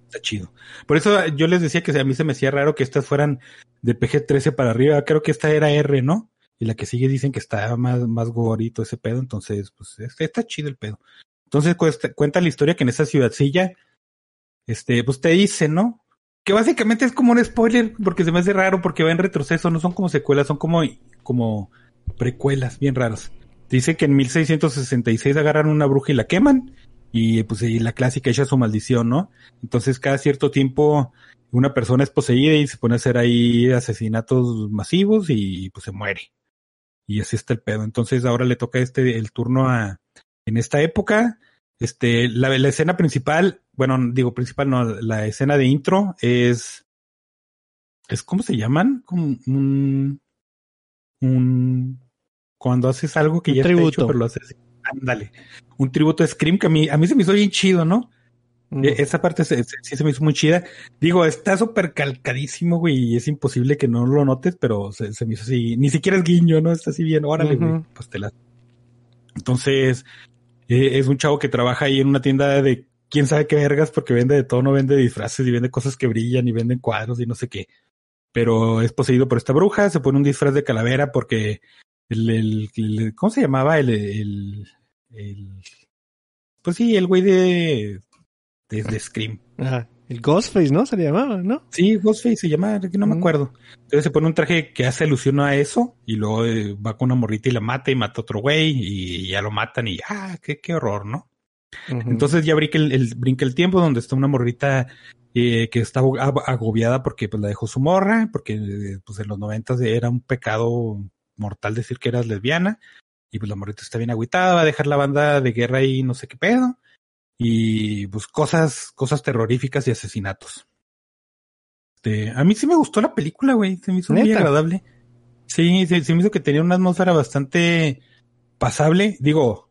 Está chido. Por eso yo les decía que a mí se me hacía raro que estas fueran de PG-13 para arriba. Creo que esta era R, ¿no? Y la que sigue dicen que está más, más gorito ese pedo. Entonces, pues es- está chido el pedo. Entonces cuesta- cuenta la historia que en esa ciudadcilla, este, pues te dice, ¿no? Que básicamente es como un spoiler porque se me hace raro porque va en retroceso. No son como secuelas, son como, como precuelas bien raros. Dice que en 1666 agarran una bruja y la queman. Y pues y la clásica echa su maldición, ¿no? Entonces cada cierto tiempo una persona es poseída y se pone a hacer ahí asesinatos masivos y pues se muere. Y así está el pedo. Entonces ahora le toca este el turno a en esta época. Este, la, la escena principal, bueno, digo principal, no, la escena de intro es, es ¿cómo se llaman? Como un, un, cuando haces algo que Un ya está tributo. hecho, pero lo haces, ándale. Un tributo a Scream que a mí, a mí se me hizo bien chido, ¿no? Ujú. E- Esa parte se- se- sí se me hizo muy chida. Digo, está súper calcadísimo, güey, y es imposible que no lo notes, pero se, se me hizo así. Ni siquiera es guiño, ¿no? Está así bien, órale, güey. Pues te la. Entonces, eh, es un chavo que trabaja ahí en una tienda de quién sabe qué vergas, porque vende de todo, no vende disfraces y vende cosas que brillan y venden cuadros y no sé qué. pero es poseído por esta bruja, se pone un disfraz de calavera porque el, ¿cómo se llamaba? El- pues sí, el güey de, de, de Scream. Ajá. El Ghostface, ¿no? Se le llamaba, ¿no? Sí, Ghostface se llama, que no me Ujú. acuerdo. Entonces se pone un traje que hace alusión a eso y luego eh, va con una morrita y la mata y mata a otro güey y ya lo matan y ah, qué, qué horror, ¿no? Entonces ya brinca el, el- brinca el tiempo donde está una morrita eh, que está ag- ag- agobiada porque pues la dejó su morra, porque eh, pues en los noventas era un pecado mortal decir que eras lesbiana y pues la morrita está bien agüitada, va a dejar la banda de guerra y no sé qué pedo y pues cosas, cosas terroríficas y asesinatos. Este, a mí sí me gustó la película, güey, se me hizo muy ¿Neta? agradable. Sí, se, se me hizo que tenía una atmósfera bastante pasable. Digo,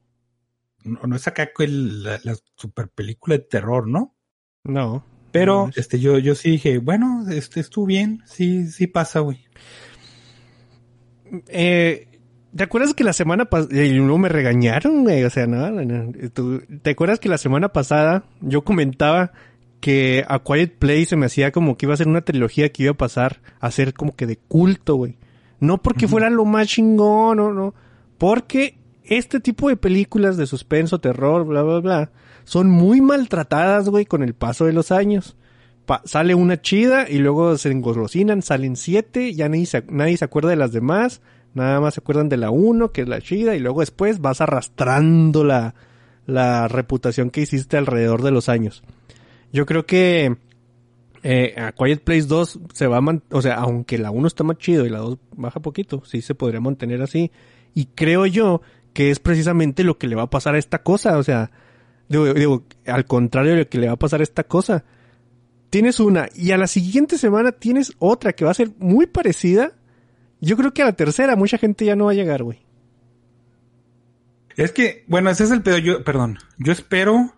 no, no es acá el- la, la super película de terror, ¿no? No. Pero No este yo yo sí dije, bueno, este estuvo bien, sí sí pasa, güey. Eh, ¿Te acuerdas que la semana pasada... Y luego me regañaron, güey. O sea, no, no, no. Tú- ¿Te acuerdas que la semana pasada yo comentaba que A Quiet Place se me hacía como que iba a ser una trilogía que iba a pasar a ser como que de culto, güey? No porque fuera lo más chingón, no, no. Porque este tipo de películas de suspenso, terror, bla, bla, bla, son muy maltratadas, güey, con el paso de los años. Pa- sale una chida y luego se engolosinan, salen siete, ya nadie se, nadie se acuerda de las demás, nada más se acuerdan de la uno, que es la chida, y luego después vas arrastrando la, la reputación que hiciste alrededor de los años. Yo creo que eh, a Quiet Place 2 se va a man- o sea, aunque la 1 está más chido y la 2 baja poquito, sí se podría mantener así. Y creo yo que es precisamente lo que le va a pasar a esta cosa, o sea, digo, digo, al contrario de lo que le va a pasar a esta cosa. Tienes una y a la siguiente semana tienes otra que va a ser muy parecida. Yo creo que a la tercera mucha gente ya no va a llegar, güey. Es que, bueno, ese es el pedo. Yo, perdón, yo espero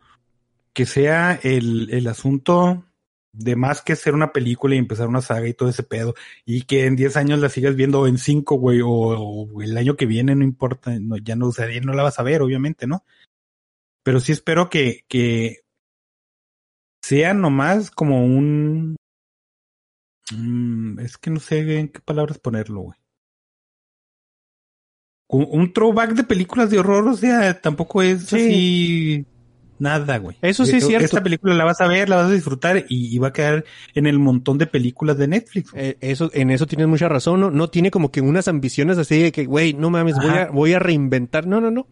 que sea el, el asunto de más que ser una película y empezar una saga y todo ese pedo. Y que en 10 años la sigas viendo en 5, güey, o, el año que viene, no importa, ya no, o sea, no la vas a ver, obviamente, ¿no? Pero sí espero que, que sea nomás como un... mm, es que no sé en qué palabras ponerlo, güey un, throwback de películas de horror, o sea, tampoco es Sí. así nada, güey. Eso sí es cierto. Esta película la vas a ver, la vas a disfrutar y, y va a quedar en el montón de películas de Netflix. Eh, eso, en eso tienes mucha razón, ¿no? No tiene como que unas ambiciones así de que, güey, no mames, voy a, voy a reinventar. No, no, no.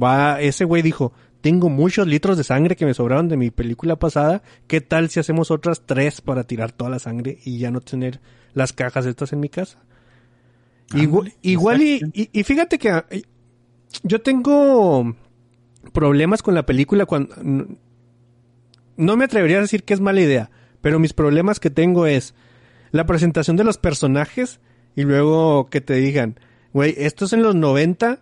Va, ese güey dijo, tengo muchos litros de sangre que me sobraron de mi película pasada. ¿Qué tal si hacemos otras tres para tirar toda la sangre y ya no tener las cajas estas en mi casa? Igual, Ándale, igual y, exacto. y, y fíjate que ah, yo tengo problemas con la película cuando... No me atrevería a decir que es mala idea, pero mis problemas que tengo es la presentación de los personajes y luego que te digan, güey, esto es en los 90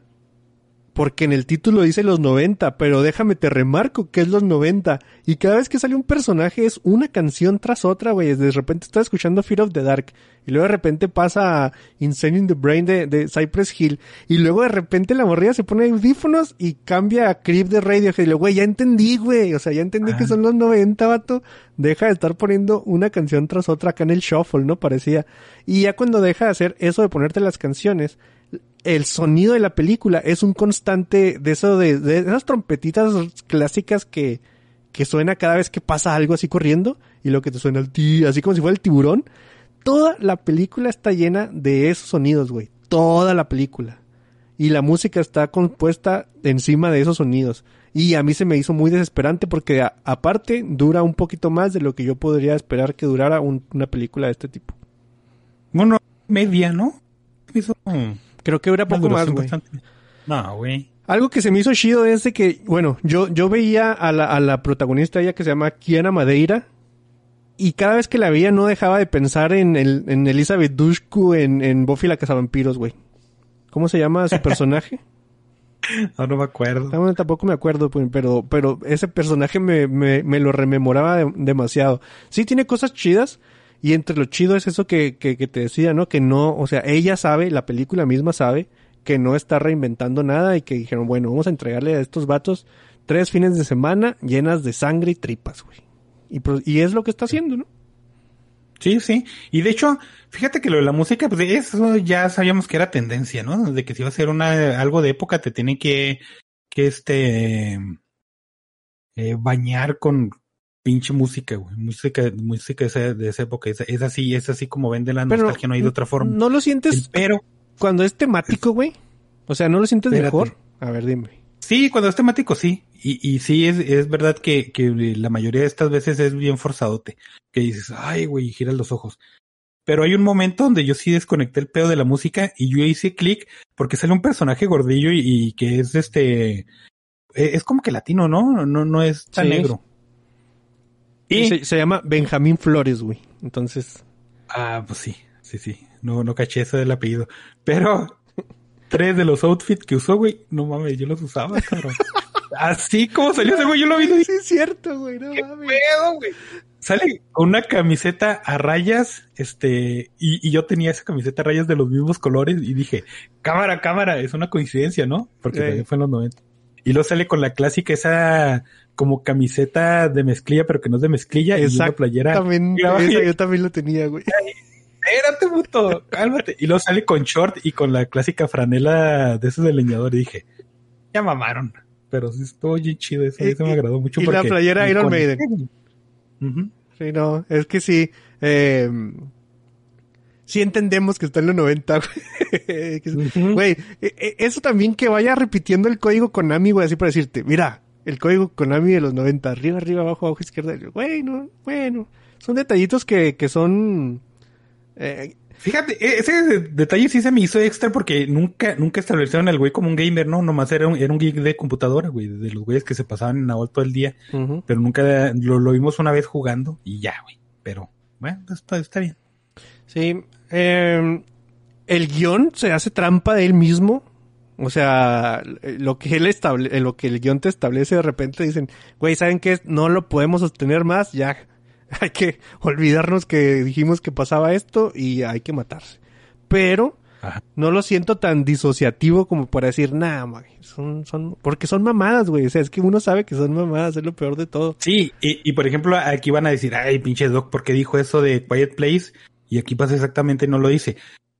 porque en el título dice los 90, pero déjame te remarco que es los 90 y cada vez que sale un personaje es una canción tras otra, güey, de repente estás escuchando Fear of the Dark y luego de repente pasa a Insane in the Brain de, de Cypress Hill y luego de repente la morrilla se pone audífonos y cambia a Creep de Radiohead y luego, güey, ya entendí, güey, o sea, ya entendí que Ah. son los 90, vato, deja de estar poniendo una canción tras otra acá en el shuffle, ¿no? Parecía. Y ya cuando deja de hacer eso de ponerte las canciones, el sonido de la película es un constante de eso de, de esas trompetitas clásicas que, que suena cada vez que pasa algo así corriendo y lo que te suena el ti, así como si fuera el tiburón. Toda la película está llena de esos sonidos, güey. Toda la película. Y la música está compuesta encima de esos sonidos. Y a mí se me hizo muy desesperante porque a- aparte dura un poquito más de lo que yo podría esperar que durara un- una película de este tipo. Bueno, media, ¿no? Me hizo, mm, Creo que dura poco más, güey. No, güey. Algo que se me hizo chido es de que, bueno, yo, yo veía a la, a la protagonista ella que se llama Kiana Madeira y cada vez que la veía no dejaba de pensar en, el, en Elizabeth Dushku en, en Buffy la Cazavampiros, güey. ¿Cómo se llama su personaje? No, no me acuerdo. Tampoco me acuerdo, pues, pero, pero ese personaje me, me, me lo rememoraba de- demasiado. Sí tiene cosas chidas, y entre lo chido es eso que, que, te decía, ¿no? Que no, o sea, ella sabe, la película misma sabe, que no está reinventando nada y que dijeron, bueno, vamos a entregarle a estos vatos tres fines de semana llenas de sangre y tripas, güey. Y, y es lo que está haciendo, ¿no? Sí, sí. Y de hecho, fíjate que lo de la música, pues eso ya sabíamos que era tendencia, ¿no? De que si va a ser una, algo de época, te tiene que, que este, eh, bañar con pinche música, güey. Música, música de esa, de esa época. Es, es así, es así como vende la Pero, nostalgia, no hay de otra forma. ¿No lo sientes El pero, cuando es temático, güey? O sea, ¿no lo sientes Espérate. mejor? A ver, dime. sí, cuando es temático, sí. Y, y sí, es, es verdad que, que la mayoría de estas veces es bien forzadote. Que dices, ay, güey, y giras los ojos. Pero hay un momento donde yo sí desconecté el pedo de la música y yo hice clic porque sale un personaje gordillo y, y que es este, eh, es como que latino, ¿no? No, no es tan Sí. negro. Y, Se, se llama Benjamín Flores, güey. Entonces, ah, pues sí, sí, sí. No, no caché eso del apellido. Pero tres de los outfits que usó, güey, no mames, yo los usaba, cabrón. Así como salió ese güey, yo lo vi sí es cierto, güey. No ¿Qué mames. pedo, güey? Sale con una camiseta a rayas, este, y, y yo tenía esa camiseta a rayas de los mismos colores y dije, cámara, cámara, es una coincidencia, ¿no? Porque Sí. también fue en los 90. Y luego sale con la clásica esa como camiseta de mezclilla, pero que no es de mezclilla, y una playera. Esa yo también lo tenía, güey. Espérate, puto, cálmate. Y luego sale con short y con la clásica franela de esos de leñador. Y dije, ya mamaron. Pero sí estuvo bien chido eso. Y- eso me agradó mucho. y la playera Iron Maiden. Sí, no, es que sí. Eh, sí entendemos que está en los 90, güey. Güey, e- e- eso también que vaya repitiendo el código Konami, güey, así para decirte, mira, el código Konami de los 90, arriba, arriba, abajo, abajo, izquierda. Güey, no, bueno, son detallitos que, que son... eh, Fíjate, e- ese de- detalle sí se me hizo extra porque nunca, nunca establecieron al güey como un gamer, ¿no? Nomás era un, era un geek de computadora, güey, de los güeyes que se pasaban en AOL todo el día, pero nunca lo, lo vimos una vez jugando y ya, güey. Pero, bueno, está, está bien. Sí, eh, el guion se hace trampa de él mismo. O sea, lo que él estable, lo que el guion te establece de repente dicen, güey, ¿saben qué? No lo podemos sostener más, ya. Hay que olvidarnos que dijimos que pasaba esto y hay que matarse. Pero Ajá. no lo siento tan disociativo como para decir, güey, son, son, porque son mamadas, güey. O sea, es que uno sabe que son mamadas, es lo peor de todo. Sí, y, y por ejemplo, aquí van a decir, ay, pinche Doc, ¿por qué dijo eso de Quiet Place? Y aquí pasa exactamente, no lo dice.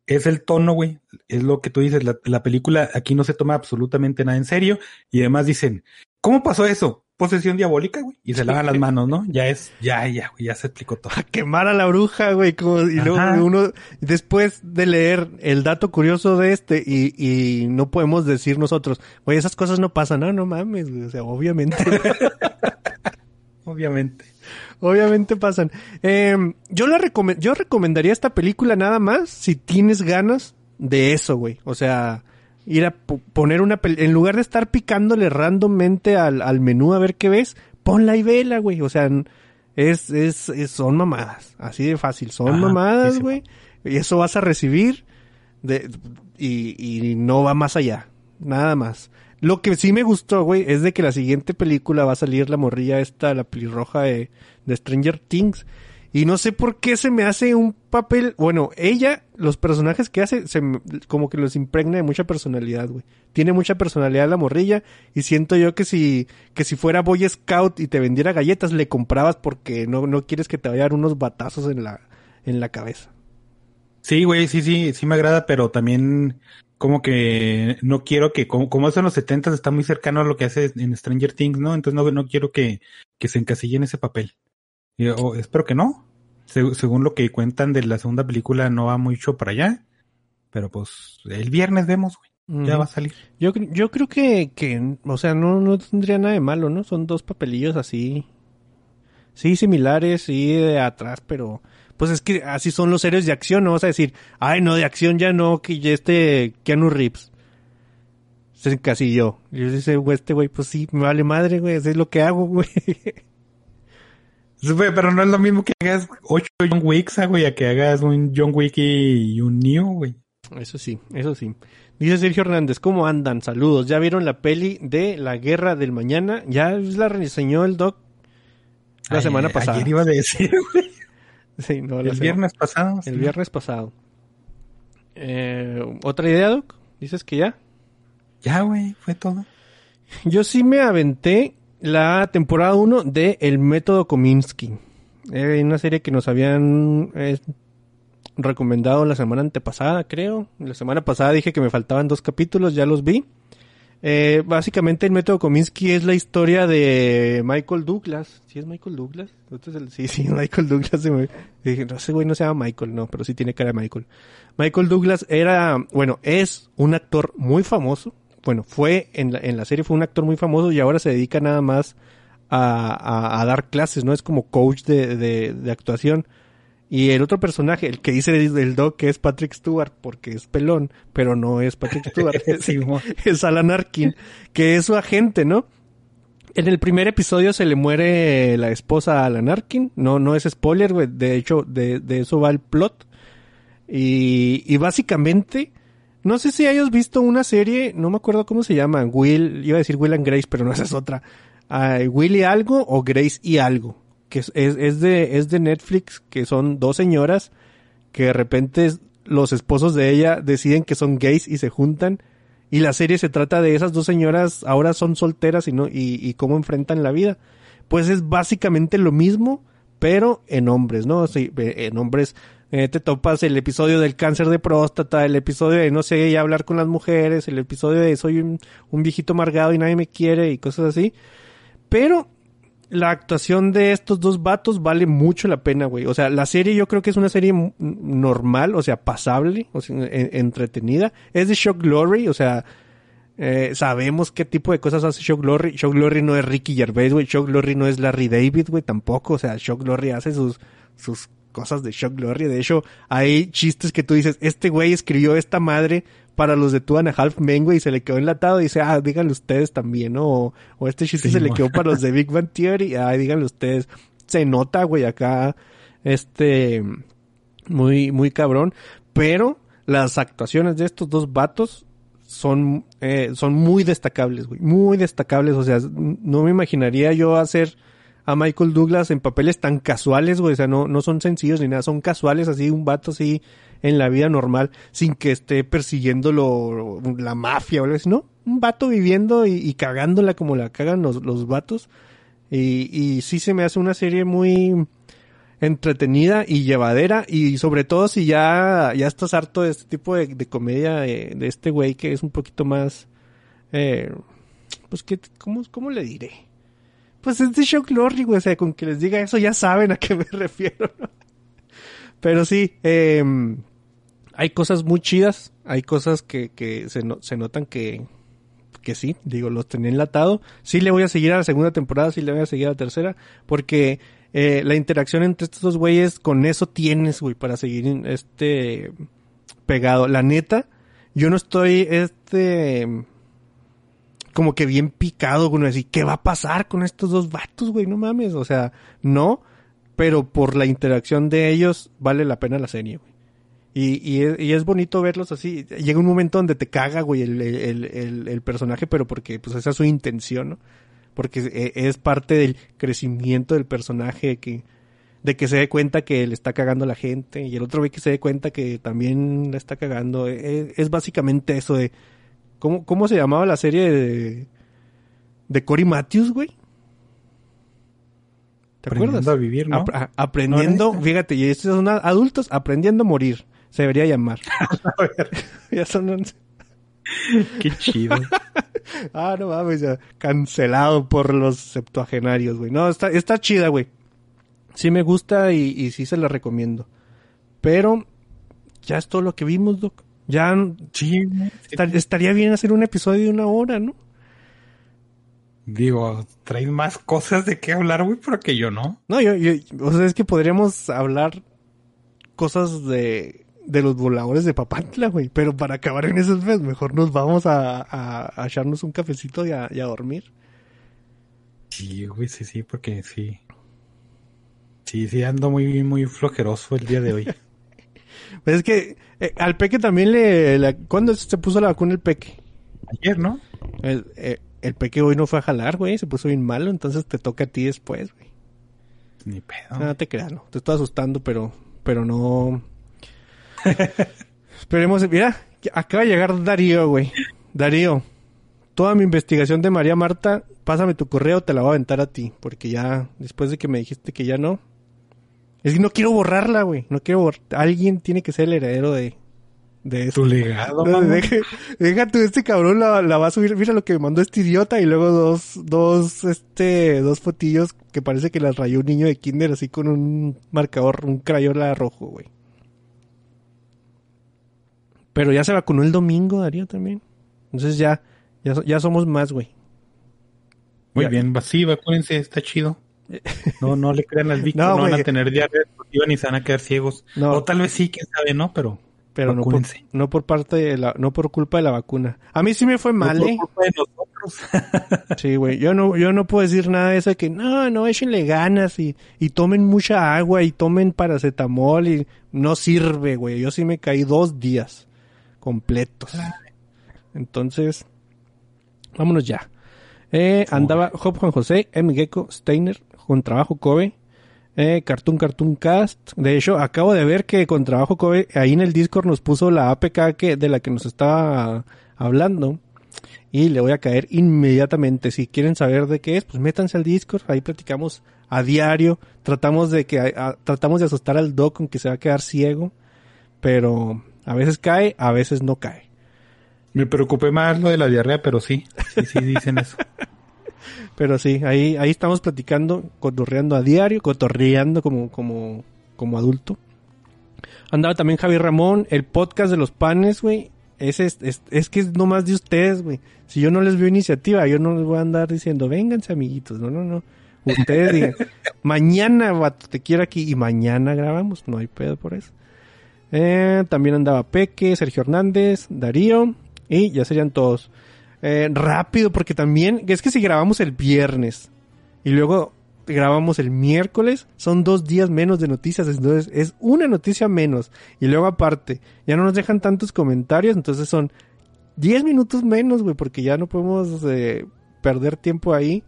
Es el tono, güey. Es lo que tú dices. La, la película aquí no se toma absolutamente nada en serio. Y además dicen, ¿cómo pasó eso? Posesión diabólica, güey. Y se lavan las manos, ¿no? Ya es, ya, ya, güey, ya se explicó todo. a quemar a la bruja, güey. Como, y luego Ajá. uno, después de leer el dato curioso de este, y, y no podemos decir nosotros, güey, esas cosas no pasan. No, no mames, güey. O sea, obviamente, Obviamente. Obviamente pasan. Eh, yo la recome- yo recomendaría esta película nada más si tienes ganas de eso, güey. O sea, ir a po- poner una pel- en lugar de estar picándole randommente al, al menú a ver qué ves, ponla y vela, güey. O sea, es, es, es- son mamadas. Así de fácil. Son Ajá, mamadas, güey. Y eso vas a recibir de, y, y no va más allá. Nada más. Lo que sí me gustó, güey, es de que la siguiente película va a salir la morrilla esta, la pelirroja de, de Stranger Things. Y no sé por qué se me hace un papel, bueno, ella, los personajes que hace, se como que los impregna de mucha personalidad, güey. Tiene mucha personalidad la morrilla y siento yo que si, que si fuera Boy Scout y te vendiera galletas, le comprabas porque no, no quieres que te vayan unos batazos en la, en la cabeza. Sí, güey, sí, sí, sí me agrada, pero también como que no quiero que, como, como eso en los 70 está muy cercano a lo que hace en Stranger Things, ¿no? Entonces no, no quiero que, que se encasille en ese papel. Espero que no. Se- según lo que cuentan de la segunda película, no va mucho para allá. Pero pues el viernes vemos, güey. Ya va a salir. Yo, yo creo que, que, o sea, no, no tendría nada de malo, ¿no? Son dos papelillos así. Sí, similares, sí, de atrás, pero pues es que así son los héroes de acción, no vas a decir, ay, no, de acción ya no, que ya este Keanu Reeves. Se encasilló. Y yo dice, güey, este güey, pues sí, me vale madre, güey, eso es lo que hago, güey. Pero no es lo mismo que hagas ocho John Wicks, ah, güey, a que hagas un John Wick y un Neo, güey. Eso sí, eso sí. Dice Sergio Hernández, ¿cómo andan? Saludos. ¿Ya vieron la peli de La Guerra del Mañana? Ya la reseñó el doc la semana pasada. Ayer iba a decir, güey. Sí, no, El viernes pasado. El sí. viernes pasado. Eh, ¿Otra idea, Doc? ¿Dices que ya? Ya, güey, fue todo. Yo sí me aventé la temporada 1 de El Método Kominsky. Eh, una serie que nos habían eh, recomendado la semana antepasada, creo. La semana pasada dije que me faltaban dos capítulos, ya los vi. Eh, básicamente el método Kominsky es la historia de Michael Douglas. ¿Sí es Michael Douglas? Este es el- Sí, sí, Michael Douglas. se me- Dije, no, ese güey no se llama Michael, no, pero sí tiene cara de Michael. Michael Douglas era, bueno, es un actor muy famoso. Bueno, fue en la, en la serie fue un actor muy famoso y ahora se dedica nada más a, a- a dar clases, ¿no? Es como coach de, de, de actuación. Y el otro personaje, el que dice el, Doc, que es Patrick Stewart, porque es pelón, pero no es Patrick Stewart, es, Sí, mo. es Alan Arkin, que es su agente, ¿no? En el primer episodio se le muere la esposa a Alan Arkin, no, no es spoiler, güey, de hecho, de, de eso va el plot. Y, y básicamente, no sé si hayas visto una serie, no me acuerdo cómo se llama, Will, iba a decir Will and Grace, pero no esa es otra. Will y algo o Grace y algo, que es, es, de, es de Netflix, que son dos señoras que de repente los esposos de ella deciden que son gays y se juntan. Y la serie se trata de esas dos señoras, ahora son solteras y no, y, y cómo enfrentan la vida. Pues es básicamente lo mismo, pero en hombres, ¿no? Sí, en hombres eh, te topas el episodio del cáncer de próstata, el episodio de no sé, ya hablar con las mujeres, el episodio de soy un, un viejito amargado y nadie me quiere y cosas así. Pero la actuación de estos dos vatos vale mucho la pena, güey. O sea, la serie yo creo que es una serie normal, o sea, pasable, o sea, en- entretenida. Es de Shock Glory, o sea, eh, sabemos qué tipo de cosas hace Shock Glory. Shock Glory no es Ricky Gervais, güey. Shock Glory no es Larry David, güey, tampoco. O sea, Shock Glory hace sus, sus cosas de Shock Glory. De hecho, hay chistes que tú dices, este güey escribió esta madre para los de Two and a Half Men, güey, y se le quedó enlatado y dice, ah, díganlo ustedes también, ¿no? O, o este chiste Sí, se le quedó para los de Big Bang Theory, ah, díganlo ustedes. Se nota, güey, acá, este, muy, muy cabrón. Pero las actuaciones de estos dos vatos son, eh, son muy destacables, güey. Muy destacables. O sea, no me imaginaría yo hacer a Michael Douglas en papeles tan casuales, güey. O sea, no, no son sencillos ni nada. Son casuales, así, un vato así en la vida normal, sin que esté persiguiéndolo la mafia o algo así, ¿no? Un vato viviendo y, y cagándola como la cagan los, los vatos. Y, y sí se me hace una serie muy entretenida y llevadera y sobre todo si ya, ya estás harto de este tipo de, de comedia de, de este güey que es un poquito más eh, pues que ¿cómo, cómo le diré? Pues es de Shock Glory, güey, o sea, con que les diga eso ya saben a qué me refiero. Pero sí, eh, hay cosas muy chidas, hay cosas que, que se, se notan que, que sí, digo, los tenía enlatado. Sí le voy a seguir a la segunda temporada, sí le voy a seguir a la tercera, porque eh, la interacción entre estos dos güeyes, con eso tienes, güey, para seguir este pegado. La neta, yo no estoy, este, como que bien picado con decir, ¿qué va a pasar con estos dos vatos, güey? No mames, o sea, no, pero por la interacción de ellos vale la pena la serie, güey. Y, y, es, y es bonito verlos así. Llega un momento donde te caga, güey, el, el, el, personaje, pero porque pues esa es su intención, ¿no? Porque e- es parte del crecimiento del personaje que de que se dé cuenta que le está cagando a la gente y el otro ve que se dé cuenta que también la está cagando. E- Es, básicamente eso de ¿cómo, cómo se llamaba la serie de de Cory Matthews, güey? ¿Te acuerdas? Aprendiendo a vivir, ¿no? Ap- a- aprendiendo, ¿No era fíjate, y estos son a- adultos aprendiendo a morir. Se debería llamar. ya son once. Qué chido. Ah, no mames, ya. Cancelado por los septuagenarios, güey. No, está, está chida, güey. Sí me gusta y, y sí se la recomiendo. Pero ya es todo lo que vimos, Doc. Ya Sí, estar- estaría bien hacer un episodio de una hora, ¿no? digo, traes más cosas de qué hablar, güey, pero que yo no. No, yo, yo, o sea, es que podríamos hablar cosas de, de los voladores de Papantla, güey. Pero para acabar en esos pues, mejor nos vamos a, a, a echarnos un cafecito y a, y a dormir. Sí, güey, sí, sí, porque sí. Sí, sí, ando muy, muy flojeroso el día de hoy. Pues es que eh, al Peque también le... la- ¿Cuándo se puso la vacuna el Peque? Ayer, ¿no? El, eh, el Peque hoy no fue a jalar, güey. Se puso bien malo, entonces te toca a ti después, güey. Ni pedo. No, no te creas, no. Te estoy asustando, pero, pero no. Esperemos, mira, acaba de llegar Darío, güey. Darío, toda mi investigación de María Marta, pásame tu correo, te la voy a aventar a ti, porque ya, después de que me dijiste que ya no, Es que no quiero borrarla, güey. No quiero borrar. Alguien tiene que ser el heredero de, de. Tu legado, No, deja, deja tú, este cabrón la, la va a subir. Mira lo que me mandó este idiota y luego dos, dos, este, dos fotillos que parece que las rayó un niño de kinder así con un marcador, un crayola rojo, güey. Pero ya se vacunó el domingo, Darío, también. Entonces ya, ya, ya somos más, güey. Muy Ya. bien, va- sí, vacúense, está chido. No, no le crean al Víctor, No, no, van a tener diarrea deportiva ni se van a quedar ciegos. No. O tal vez sí, quién sabe, ¿no? Pero, Pero no por, no por parte de la, no por culpa de la vacuna. A mí sí me fue mal, no por eh. culpa de nosotros. Sí, güey. Yo no, yo no puedo decir nada de eso de que no, no, échenle ganas y, y tomen mucha agua y tomen paracetamol y no sirve, güey. Yo sí me caí dos días completos. Entonces, vámonos ya. Eh, andaba Job Juan José, M. Gecko, Steiner, con trabajo Kobe, eh, Cartoon Cartoon Cast. De hecho, acabo de ver que con trabajo Kobe ahí en el Discord nos puso la APK que, de la que nos estaba hablando. Y le voy a caer inmediatamente. Si quieren saber de qué es, pues métanse al Discord. Ahí platicamos a diario. Tratamos de que a- tratamos de asustar al Doc con que se va a quedar ciego. Pero a veces cae, a veces no cae. Me preocupé más lo de la diarrea, pero sí, sí, sí dicen eso. Pero sí, ahí, ahí estamos platicando, cotorreando a diario, cotorreando como, como, como adulto. Andaba también Javier Ramón, el podcast de los panes, güey. Es, es, es que es nomás de ustedes, güey. Si yo no les veo iniciativa, yo no les voy a andar diciendo, vénganse amiguitos. No, no, no. Ustedes digan, mañana, vato, te quiero aquí. Y mañana grabamos, no hay pedo por eso. Eh, también andaba Peque, Sergio Hernández, Darío. Y ya serían todos. Eh, rápido, porque también, es que si grabamos el viernes y luego grabamos el miércoles, son dos días menos de noticias, entonces es una noticia menos. Y luego aparte, ya no nos dejan tantos comentarios, entonces son 10 minutos menos, güey, porque ya no podemos eh, perder tiempo ahí.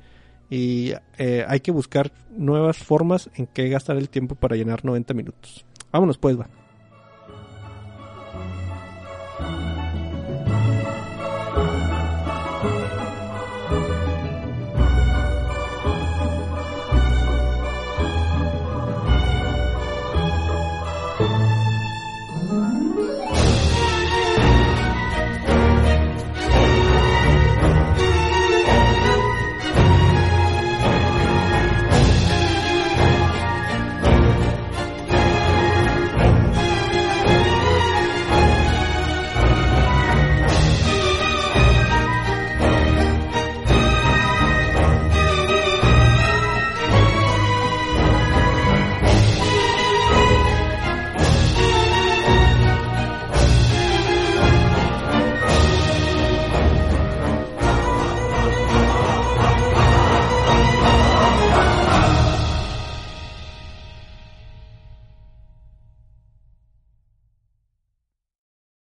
Y eh, hay que buscar nuevas formas en que gastar el tiempo para llenar 90 minutos. Vámonos pues, va.